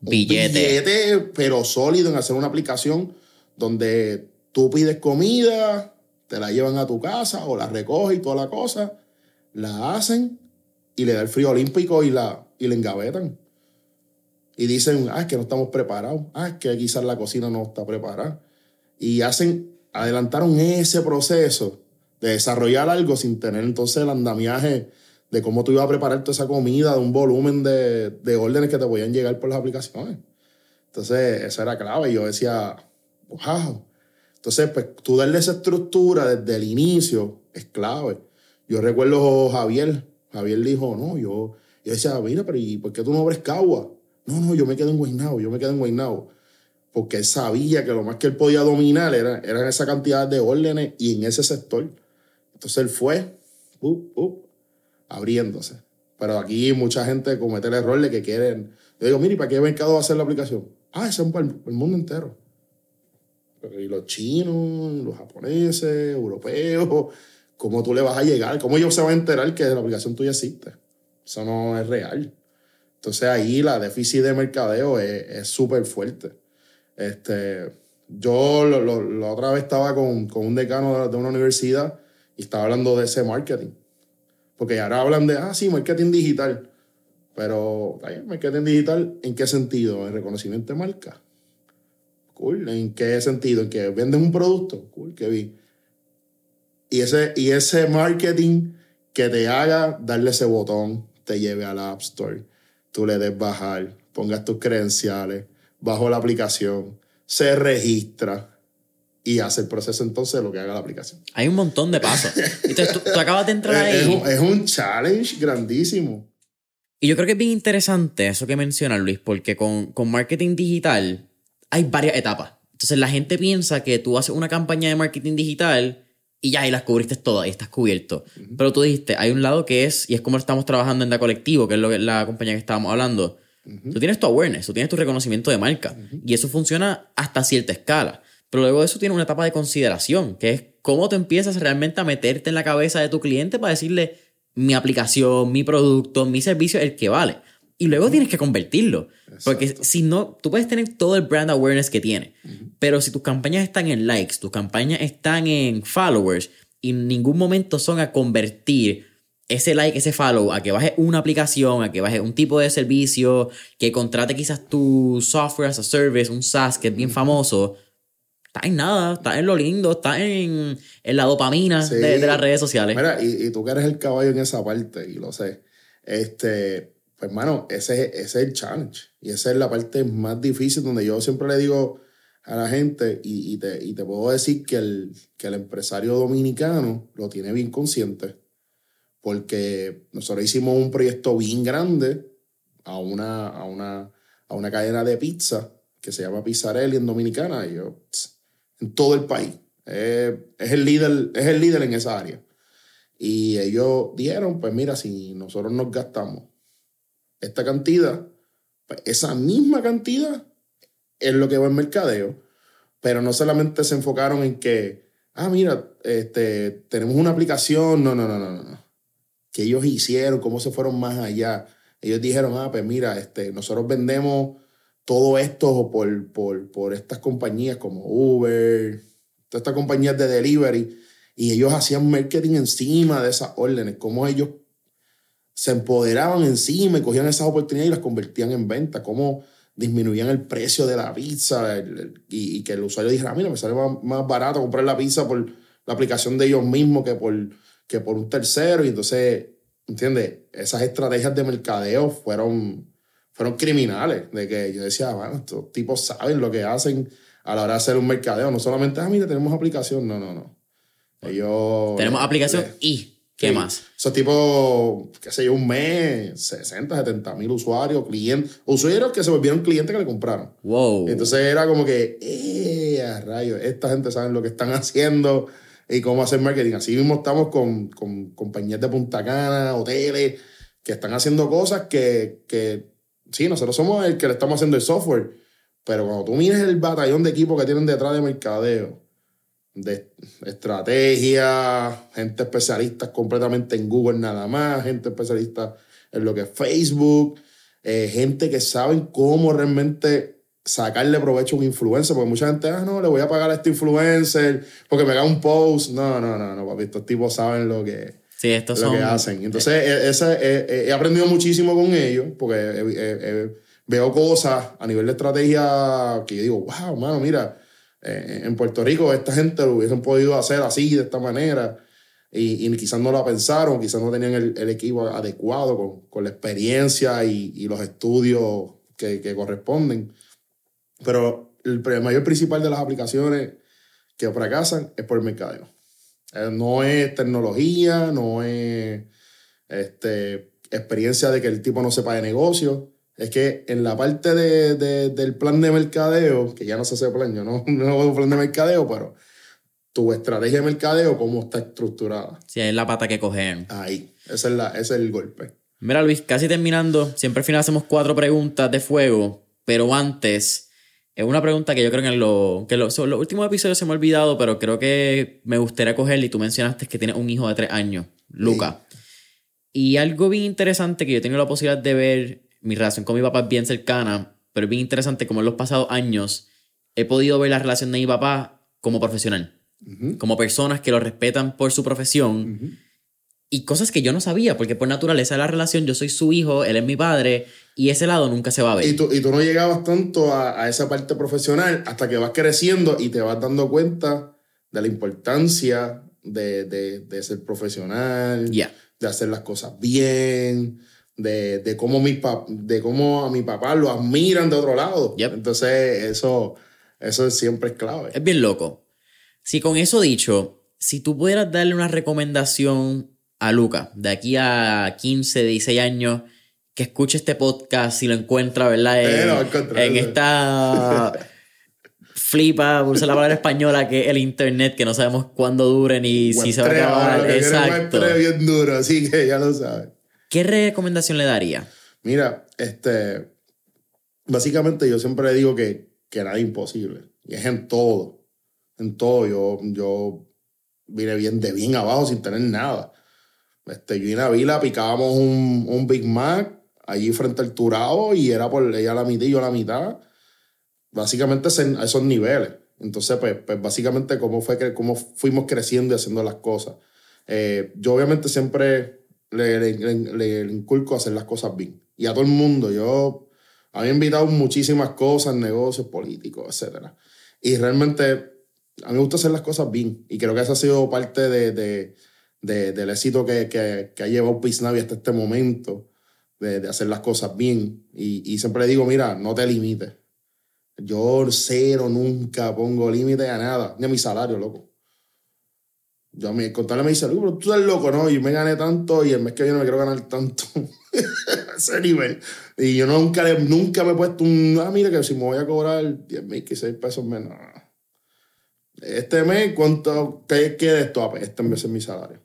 billete. billete, pero sólido en hacer una aplicación donde tú pides comida, te la llevan a tu casa o la recoges y toda la cosa, la hacen y le da el frío olímpico y la, y la engavetan. Y dicen, ah, es que no estamos preparados, ah, es que quizás la cocina no está preparada. Y hacen, adelantaron ese proceso de desarrollar algo sin tener entonces el andamiaje de cómo tú ibas a preparar toda esa comida, de un volumen de, de órdenes que te podían llegar por las aplicaciones. Entonces, eso era clave. Y yo decía, wow. Entonces, pues tú darle esa estructura desde el inicio es clave. Yo recuerdo Javier. Javier dijo, no, yo, yo decía, mira, pero ¿y por qué tú no abres Cagua? No, no, yo me quedo en Guaynabo, yo me quedo en Guaynabo. Porque él sabía que lo más que él podía dominar era, era esa cantidad de órdenes y en ese sector. Entonces él fue, abriéndose. Pero aquí mucha gente comete el error de que quieren. Yo digo, mire, ¿para qué mercado va a hacer la aplicación? Ah, es para el, mundo entero. Y los chinos, los japoneses, europeos, ¿cómo tú le vas a llegar? ¿Cómo ellos se van a enterar que la aplicación tuya existe? Eso no es real. Entonces ahí la déficit de mercadeo es súper fuerte. Este, yo la otra vez estaba con, con un decano de una universidad y estaba hablando de ese marketing. Porque ahora hablan de, ah, sí, marketing digital. Pero, marketing digital, ¿en qué sentido? ¿En reconocimiento de marca? Cool. ¿En qué sentido? ¿En que vendes un producto? Cool, qué vi. Y ese, y ese marketing que te haga darle ese botón, te lleve al App Store, tú le des bajar, pongas tus credenciales, bajo la aplicación, se registra, y hace el proceso entonces de lo que haga la aplicación. Hay un montón de pasos. Entonces, tú, acabas de entrar ahí. Es, un challenge grandísimo. Y yo creo que es bien interesante eso que mencionas, Luis, porque con, con marketing digital hay varias etapas. Entonces, la gente piensa que tú haces una campaña de marketing digital y ya ahí las cubriste todas y estás cubierto. Pero tú dijiste, hay un lado que es, y es como estamos trabajando en Da Colectivo, que es lo que, la compañía que estábamos hablando. Tú tienes tu awareness, tú tienes tu reconocimiento de marca. Y eso funciona hasta cierta escala. Pero luego de eso tiene una etapa de consideración, que es cómo te empiezas realmente a meterte en la cabeza de tu cliente para decirle mi aplicación, mi producto, mi servicio el que vale. Y luego tienes que convertirlo. Porque si no, tú puedes tener todo el brand awareness que tiene. Pero si tus campañas están en likes, tus campañas están en followers y en ningún momento son a convertir ese like, ese follow, a que baje una aplicación, a que baje un tipo de servicio, que contrate quizás tu software as a service, un SaaS que es bien famoso, está en nada, está en lo lindo, está en, en la dopamina de, las redes sociales. Mira, y, y, tú que eres el caballo en esa parte, y lo sé, este, pues hermano, ese, ese es el challenge. Y esa es la parte más difícil donde yo siempre le digo a la gente, y, te, y te, puedo decir que el, que el empresario dominicano lo tiene bien consciente, porque nosotros hicimos un proyecto bien grande a una, a una, a una cadena de pizza que se llama Pizzarelli en Dominicana, y en todo el país. es, el líder, es el líder en esa área. Y ellos dijeron, pues mira, si nosotros nos gastamos esta cantidad, pues esa misma cantidad es lo que va en mercadeo. Pero no solamente se enfocaron en que, ah, mira, este, tenemos una aplicación. No, no, no, no, no. Que ellos hicieron, cómo se fueron más allá. Ellos dijeron, ah, pues mira, este, nosotros vendemos todo esto por, por, por estas compañías como Uber, todas estas compañías de delivery, y ellos hacían marketing encima de esas órdenes, cómo ellos se empoderaban encima y cogían esas oportunidades y las convertían en venta, cómo disminuían el precio de la pizza y, que el usuario dijera, mira, me sale más, barato comprar la pizza por la aplicación de ellos mismos que por, que por un tercero. Y entonces, ¿entiendes? Esas estrategias de mercadeo fueron fueron criminales, de que yo decía, bueno, estos tipos saben lo que hacen a la hora de hacer un mercadeo, no solamente, ah, mira, tenemos aplicación, no, no, no. Ellos... Tenemos aplicación y... ¿Qué más? Esos tipos, qué sé yo, un mes, 60, 70 mil usuarios, clientes, usuarios que se volvieron clientes que le compraron. Wow. Entonces era como que, eh, rayos, esta gente sabe lo que están haciendo y cómo hacer marketing. Así mismo estamos con, con compañías de Punta Cana, hoteles, que están haciendo cosas que, que sí, nosotros somos el que le estamos haciendo el software, pero cuando tú mires el batallón de equipo que tienen detrás de mercadeo, de estrategia, gente especialista completamente en Google nada más, gente especialista en lo que es Facebook, eh, gente que saben cómo realmente sacarle provecho a un influencer, porque mucha gente, ah, no, le voy a pagar a este influencer porque me haga un post. No, no, no, no, papi, estos tipos saben lo que, sí, estos lo son... que hacen. Entonces, e- ese- he, he aprendido muchísimo con ellos, porque veo cosas a nivel de estrategia que yo digo, wow, mano, mira, eh, en Puerto Rico esta gente lo hubiesen podido hacer así, de esta manera, y, y quizás no la pensaron, quizás no tenían el, el equipo adecuado con, con la experiencia y, y los estudios que, que corresponden. Pero el, el mayor principal de las aplicaciones que fracasan es por el mercadeo. Eh, no es tecnología, no es este, experiencia de que el tipo no sepa de negocio. Es que en la parte de, de- del plan de mercadeo, que ya no se hace plan, yo no, no hago plan de mercadeo, pero tu estrategia de mercadeo, cómo está estructurada. Sí, es la pata que cogen. Ahí, ese es, la, ese es el golpe. Mira, Luis, casi terminando. Siempre al final hacemos cuatro preguntas de fuego, pero antes, es una pregunta que yo creo que en lo, que lo- los últimos episodios se me ha olvidado, pero creo que me gustaría cogerla y tú mencionaste que tienes un hijo de tres años, Luca. Y algo bien interesante que yo he tenido la posibilidad de ver, mi relación con mi papá es bien cercana, pero es bien interesante como en los pasados años he podido ver la relación de mi papá como profesional, como personas que lo respetan por su profesión y cosas que yo no sabía, porque por naturaleza de la relación yo soy su hijo, él es mi padre, y ese lado nunca se va a ver. Y tú, y tú no llegabas tanto a, a esa parte profesional hasta que vas creciendo y te vas dando cuenta de la importancia de, de- de ser profesional, de hacer las cosas bien, de, de, cómo mi pap- de cómo a mi papá lo admiran de otro lado. Yep. Entonces, eso, eso siempre es clave. Es bien loco. Si con eso dicho, si tú pudieras darle una recomendación a Luca de aquí a 15, 16 años, que escuche este podcast si lo encuentra, ¿verdad? En, en esta flipa, por usar la palabra española, que es el internet, que no sabemos cuándo dure ni si se va a Web3 ahora, acabar. Exacto. Web3 bien duro, así que ya lo sabes. ¿Qué recomendación le daría? Mira, este, básicamente yo siempre digo que, que nada es imposible. Y es en todo. En todo. Yo, yo vine bien de bien abajo sin tener nada. Este, yo y Navila picábamos un, un Big Mac allí frente al Turao y era por ella la mitad y yo la mitad. Básicamente a esos niveles. Entonces, pues, pues básicamente cómo fue cómo fuimos creciendo y haciendo las cosas. Eh, yo obviamente siempre le, le, le- le inculco a hacer las cosas bien. Y a todo el mundo. Yo había invitado muchísimas cosas, negocios, políticos, etc. Y realmente a mí me gusta hacer las cosas bien. Y creo que esa ha sido parte de, de- de- del éxito que, que, que ha llevado Pisnavi hasta este momento, de, de hacer las cosas bien. Y, y siempre le digo, mira, no te limites. Yo cero, nunca pongo límite a nada, ni a mi salario, loco. Yo a mi contable me dice, "Luis, pero tú eres loco, ¿no? Y me gané tanto y el mes que viene me quiero ganar tanto. ese nivel. Y yo nunca, nunca me he puesto un, ah, mira que si me voy a cobrar 10 mil, 16 pesos menos. Este mes, ¿cuánto qué queda esto? Ah, pues este mes es mi salario.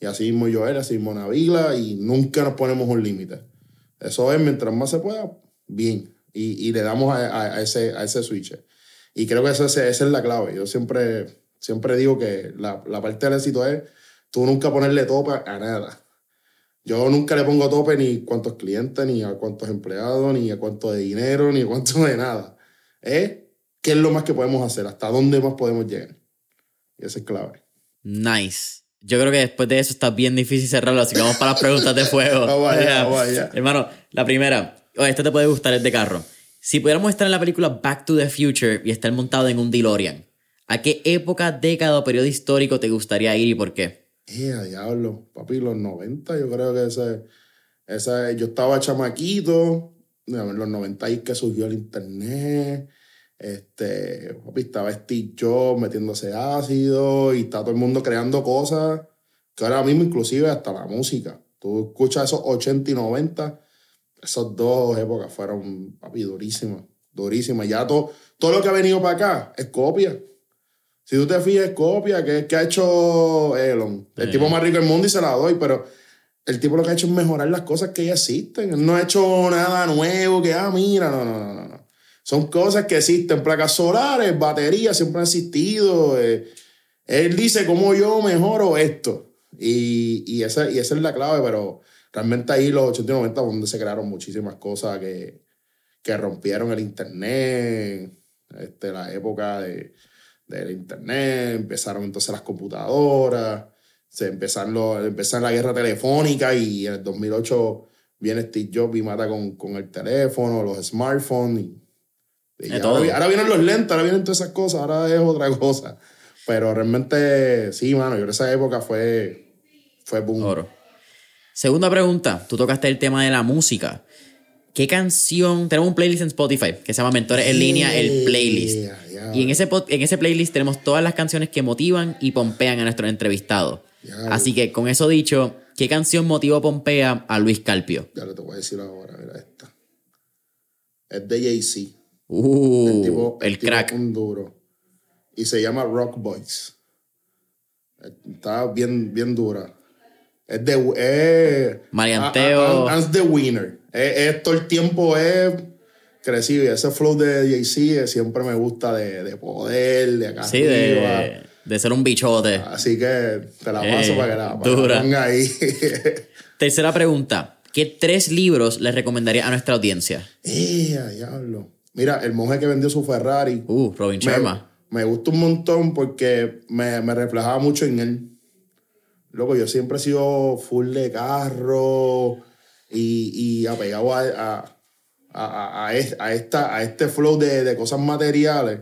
Y así mismo yo era, así mismo Navila, y nunca nos ponemos un límite. Eso es, mientras más se pueda, bien. Y, y le damos a, a- a ese, a ese switch. Y creo que esa, es- esa es la clave. Yo siempre, siempre digo que la, la parte del éxito es tú nunca ponerle tope a nada. Yo nunca le pongo tope ni cuántos clientes, ni a cuántos empleados, ni a cuánto de dinero, ni a cuánto de nada. Es qué es lo más que podemos hacer, hasta dónde más podemos llegar. Y eso es clave. Nice. Yo creo que después de eso está bien difícil cerrarlo, así que vamos para las preguntas de fuego. Vamos allá, vamos allá. Hermano, la primera. Oye, esto te puede gustar, es de carro. Si pudiéramos estar en la película Back to the Future y estar montado en un DeLorean, ¿a qué época, década o periodo histórico te gustaría ir y por qué? Eh, diablo, papi, los 90, yo creo que ese, ese yo estaba chamaquito, en los 90 ahí que surgió el internet, este, papi, estaba Steve Jobs metiéndose ácido y está todo el mundo creando cosas que ahora mismo inclusive hasta la música. Tú escuchas esos 80 y 90, esas dos épocas fueron, papi, durísimas, durísimas. Ya todo, todo lo que ha venido para acá es copia. Si tú te fijas, copia, ¿qué, qué ha hecho Elon? El tipo más rico del mundo y se la doy, pero el tipo lo que ha hecho es mejorar las cosas que ya existen. Él no ha hecho nada nuevo que, ah, mira, no, no, no, no. no. Son cosas que existen, placas solares, baterías, siempre han existido. eh. Él dice cómo yo mejoro esto. Y, y, esa, y esa es la clave, pero realmente ahí los 80 y 90 donde se crearon muchísimas cosas que, que rompieron el internet, este, la época de, del internet, empezaron entonces las computadoras, se empezaron, empezaron la guerra telefónica y en el 2008 viene Steve Jobs y mata con, con el teléfono, los smartphones. Y, ahora, vienen los lentes, ahora vienen todas esas cosas, ahora es otra cosa. Pero realmente, sí, mano, yo en esa época fue, fue boom. Oro. Segunda pregunta, tú tocaste el tema de la música. ¿Qué canción? Tenemos un playlist en Spotify que se llama Mentores en línea, el playlist. Y en ese, en ese playlist tenemos todas las canciones que motivan y pompean a nuestros entrevistados. Así que con eso dicho, ¿qué canción motivó pompea a Luis Calpio? Ya lo te voy a decir ahora, mira esta. Es de Jay-Z. Uh, el, crack. Un duro. Y se llama Rock Boys. Está bien, bien dura. Es de. Eh, Marianteo. As the winner. Esto el tiempo es crecido y ese flow de Jay-Z siempre me gusta de, poder, de acá sí, De, de, ser un bichote. Así que te la paso eh, para que la, ponga ahí. Tercera pregunta. ¿Qué tres libros le recomendaría a nuestra audiencia? Eh, diablo. Mira, El monje que vendió su Ferrari. Uh, Robin Sharma. Me, gusta un montón porque me, me reflejaba mucho en él. Loco, yo siempre he sido full de carro y, y apegado a, a, a, esta, a este flow de, de, cosas materiales.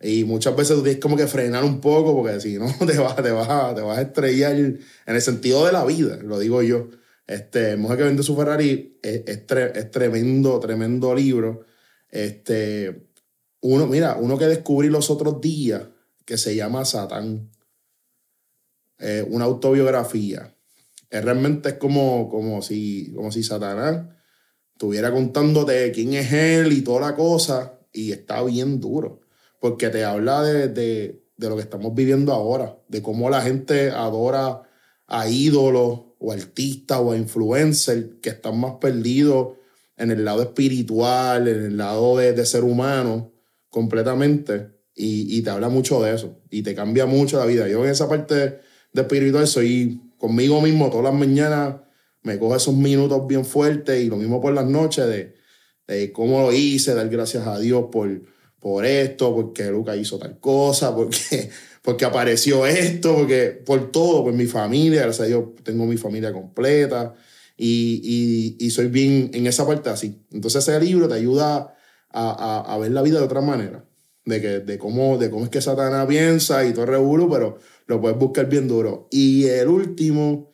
Y muchas veces tú tienes como que frenar un poco porque si no te vas, te vas, te vas a estrellar en el sentido de la vida, lo digo yo. Este, Mujer que vende su Ferrari es, es, tremendo, tremendo libro. Este, uno, mira, uno que descubrí los otros días que se llama Satán. una autobiografía realmente es como, como, si, como si Satanás estuviera contándote quién es él y toda la cosa, y está bien duro, porque te habla de, de, de lo que estamos viviendo ahora, de cómo la gente adora a ídolos o artistas o a influencers que están más perdidos en el lado espiritual, en el lado de, de ser humano completamente, y, y, te habla mucho de eso, y te cambia mucho la vida. Yo en esa parte de espiritual soy conmigo mismo todas las mañanas me coge esos minutos bien fuertes y lo mismo por las noches de, de cómo lo hice, dar gracias a Dios por, por esto, porque Luca hizo tal cosa, porque, porque apareció esto, porque por todo, por mi familia, gracias a Dios tengo mi familia completa y, y, soy bien en esa parte así. Entonces ese libro te ayuda a, a, a ver la vida de otra manera, de, que, de, cómo, de cómo es que Satanás piensa y todo el pero lo puedes buscar bien duro. Y el último,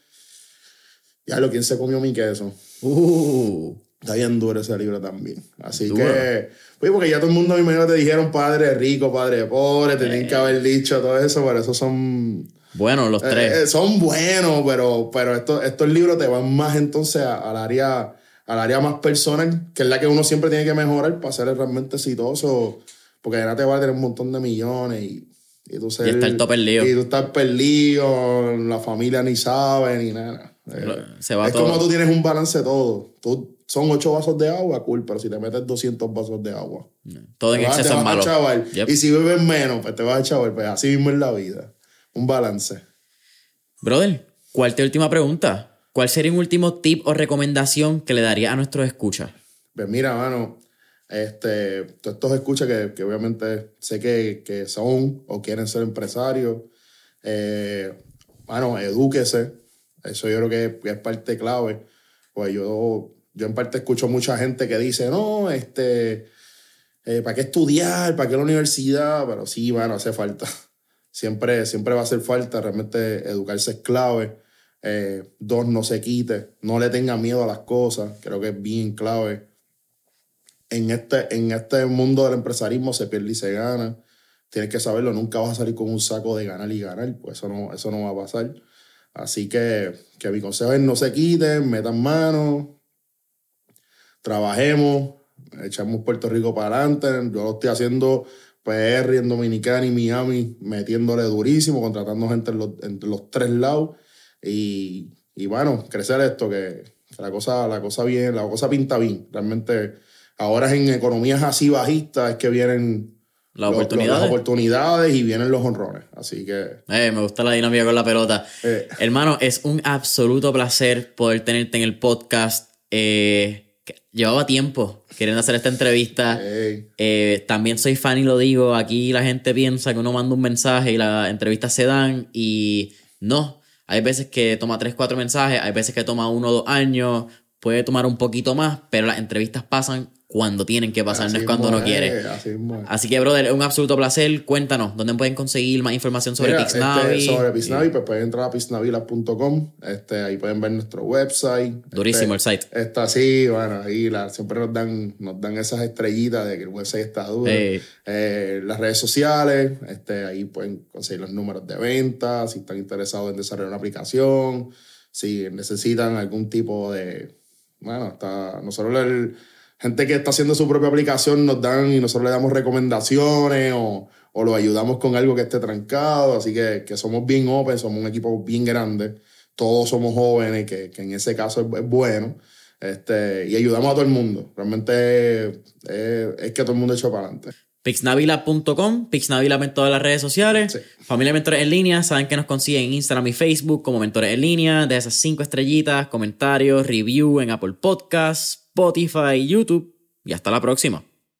ya lo quien se comió mi queso. Uh. Está bien duro ese libro también. Así que, pues porque ya todo el mundo, mi imagino, te dijeron padre rico, padre pobre, tenían que haber dicho todo eso, pero esos son... Buenos los tres. Eh, son buenos, pero, pero estos, estos libros te van más entonces al área al área más personal, que es la que uno siempre tiene que mejorar para ser realmente exitoso, porque ya te va a tener un montón de millones y y tú, ser, y todo perdido. Y tú estás perdido, la familia ni sabe ni nada. Se va es como tú tienes un balance de todo. Tú, son ocho vasos de agua, cool, pero si te metes 200 vasos de agua. Todo en exceso es malo. Y si bebes menos, pues te vas a chaval. Pues así mismo es la vida. Un balance. Brother, ¿cuál es tu última pregunta? ¿Cuál sería un último tip o recomendación que le daría a nuestros escuchas? Pues mira, mano, este, todos estos escuchas que, que obviamente sé que, que, son o quieren ser empresarios, eh, bueno, edúquese. Eso yo creo que, es parte clave. Pues yo, yo en parte escucho mucha gente que dice, no, este, eh, ¿para qué estudiar? ¿Para qué la universidad? Pero sí, bueno, hace falta. Siempre, siempre va a hacer falta. Realmente educarse es clave. Eh, dos, no se quite. No le tenga miedo a las cosas. Creo que es bien clave en este, en este mundo del empresarismo se pierde y se gana. Tienes que saberlo, nunca vas a salir con un saco de ganar y ganar, pues eso no, eso no va a pasar. Así que, que mi consejo es no se quiten, metan manos, trabajemos, echamos Puerto Rico para adelante. Yo lo estoy haciendo PR en Dominicana y Miami, metiéndole durísimo, contratando gente en los, los tres lados. Y, y, bueno, crecer esto, que, la cosa, la cosa bien, la cosa pinta bien. Realmente Ahora en economías así bajistas es que vienen las oportunidades. las oportunidades y vienen los honrones. Así que. Eh, me gusta la dinámica con la pelota. Eh. Hermano, es un absoluto placer poder tenerte en el podcast. Eh, llevaba tiempo queriendo hacer esta entrevista. También soy fan y lo digo, aquí la gente piensa que uno manda un mensaje y las entrevistas se dan y no. Hay veces que toma tres, cuatro mensajes, hay veces que toma uno o dos años, puede tomar un poquito más, pero las entrevistas pasan cuando tienen que pasar, no es cuando uno quiere. Así que, brother, es un absoluto placer. Cuéntanos, ¿dónde pueden conseguir más información sobre Mira, Pixnavi? este, sobre Pixnavi, pues pueden entrar a pixnavilas.com. Este, ahí pueden ver nuestro website. Durísimo Este, el site. Está así, bueno, ahí la- siempre nos dan, nos dan esas estrellitas de que el website está duro. Eh. Eh, las redes sociales, este, ahí pueden conseguir los números de venta, si están interesados en desarrollar una aplicación, si necesitan algún tipo de, bueno, hasta nosotros el- gente que está haciendo su propia aplicación nos dan y nosotros le damos recomendaciones o, o lo ayudamos con algo que esté trancado, así que, que somos bien open, somos un equipo bien grande, todos somos jóvenes, que, que en ese caso es, es bueno, este, y ayudamos a todo el mundo, realmente eh, es que todo el mundo echa para adelante. Pixnavilab.com, Pixnavilab en todas las redes sociales. Sí. Familia Mentores en línea, saben que nos consiguen en Instagram y Facebook como Mentores en línea, de esas cinco estrellitas, comentarios, review en Apple Podcasts, Spotify, YouTube. Y hasta la próxima.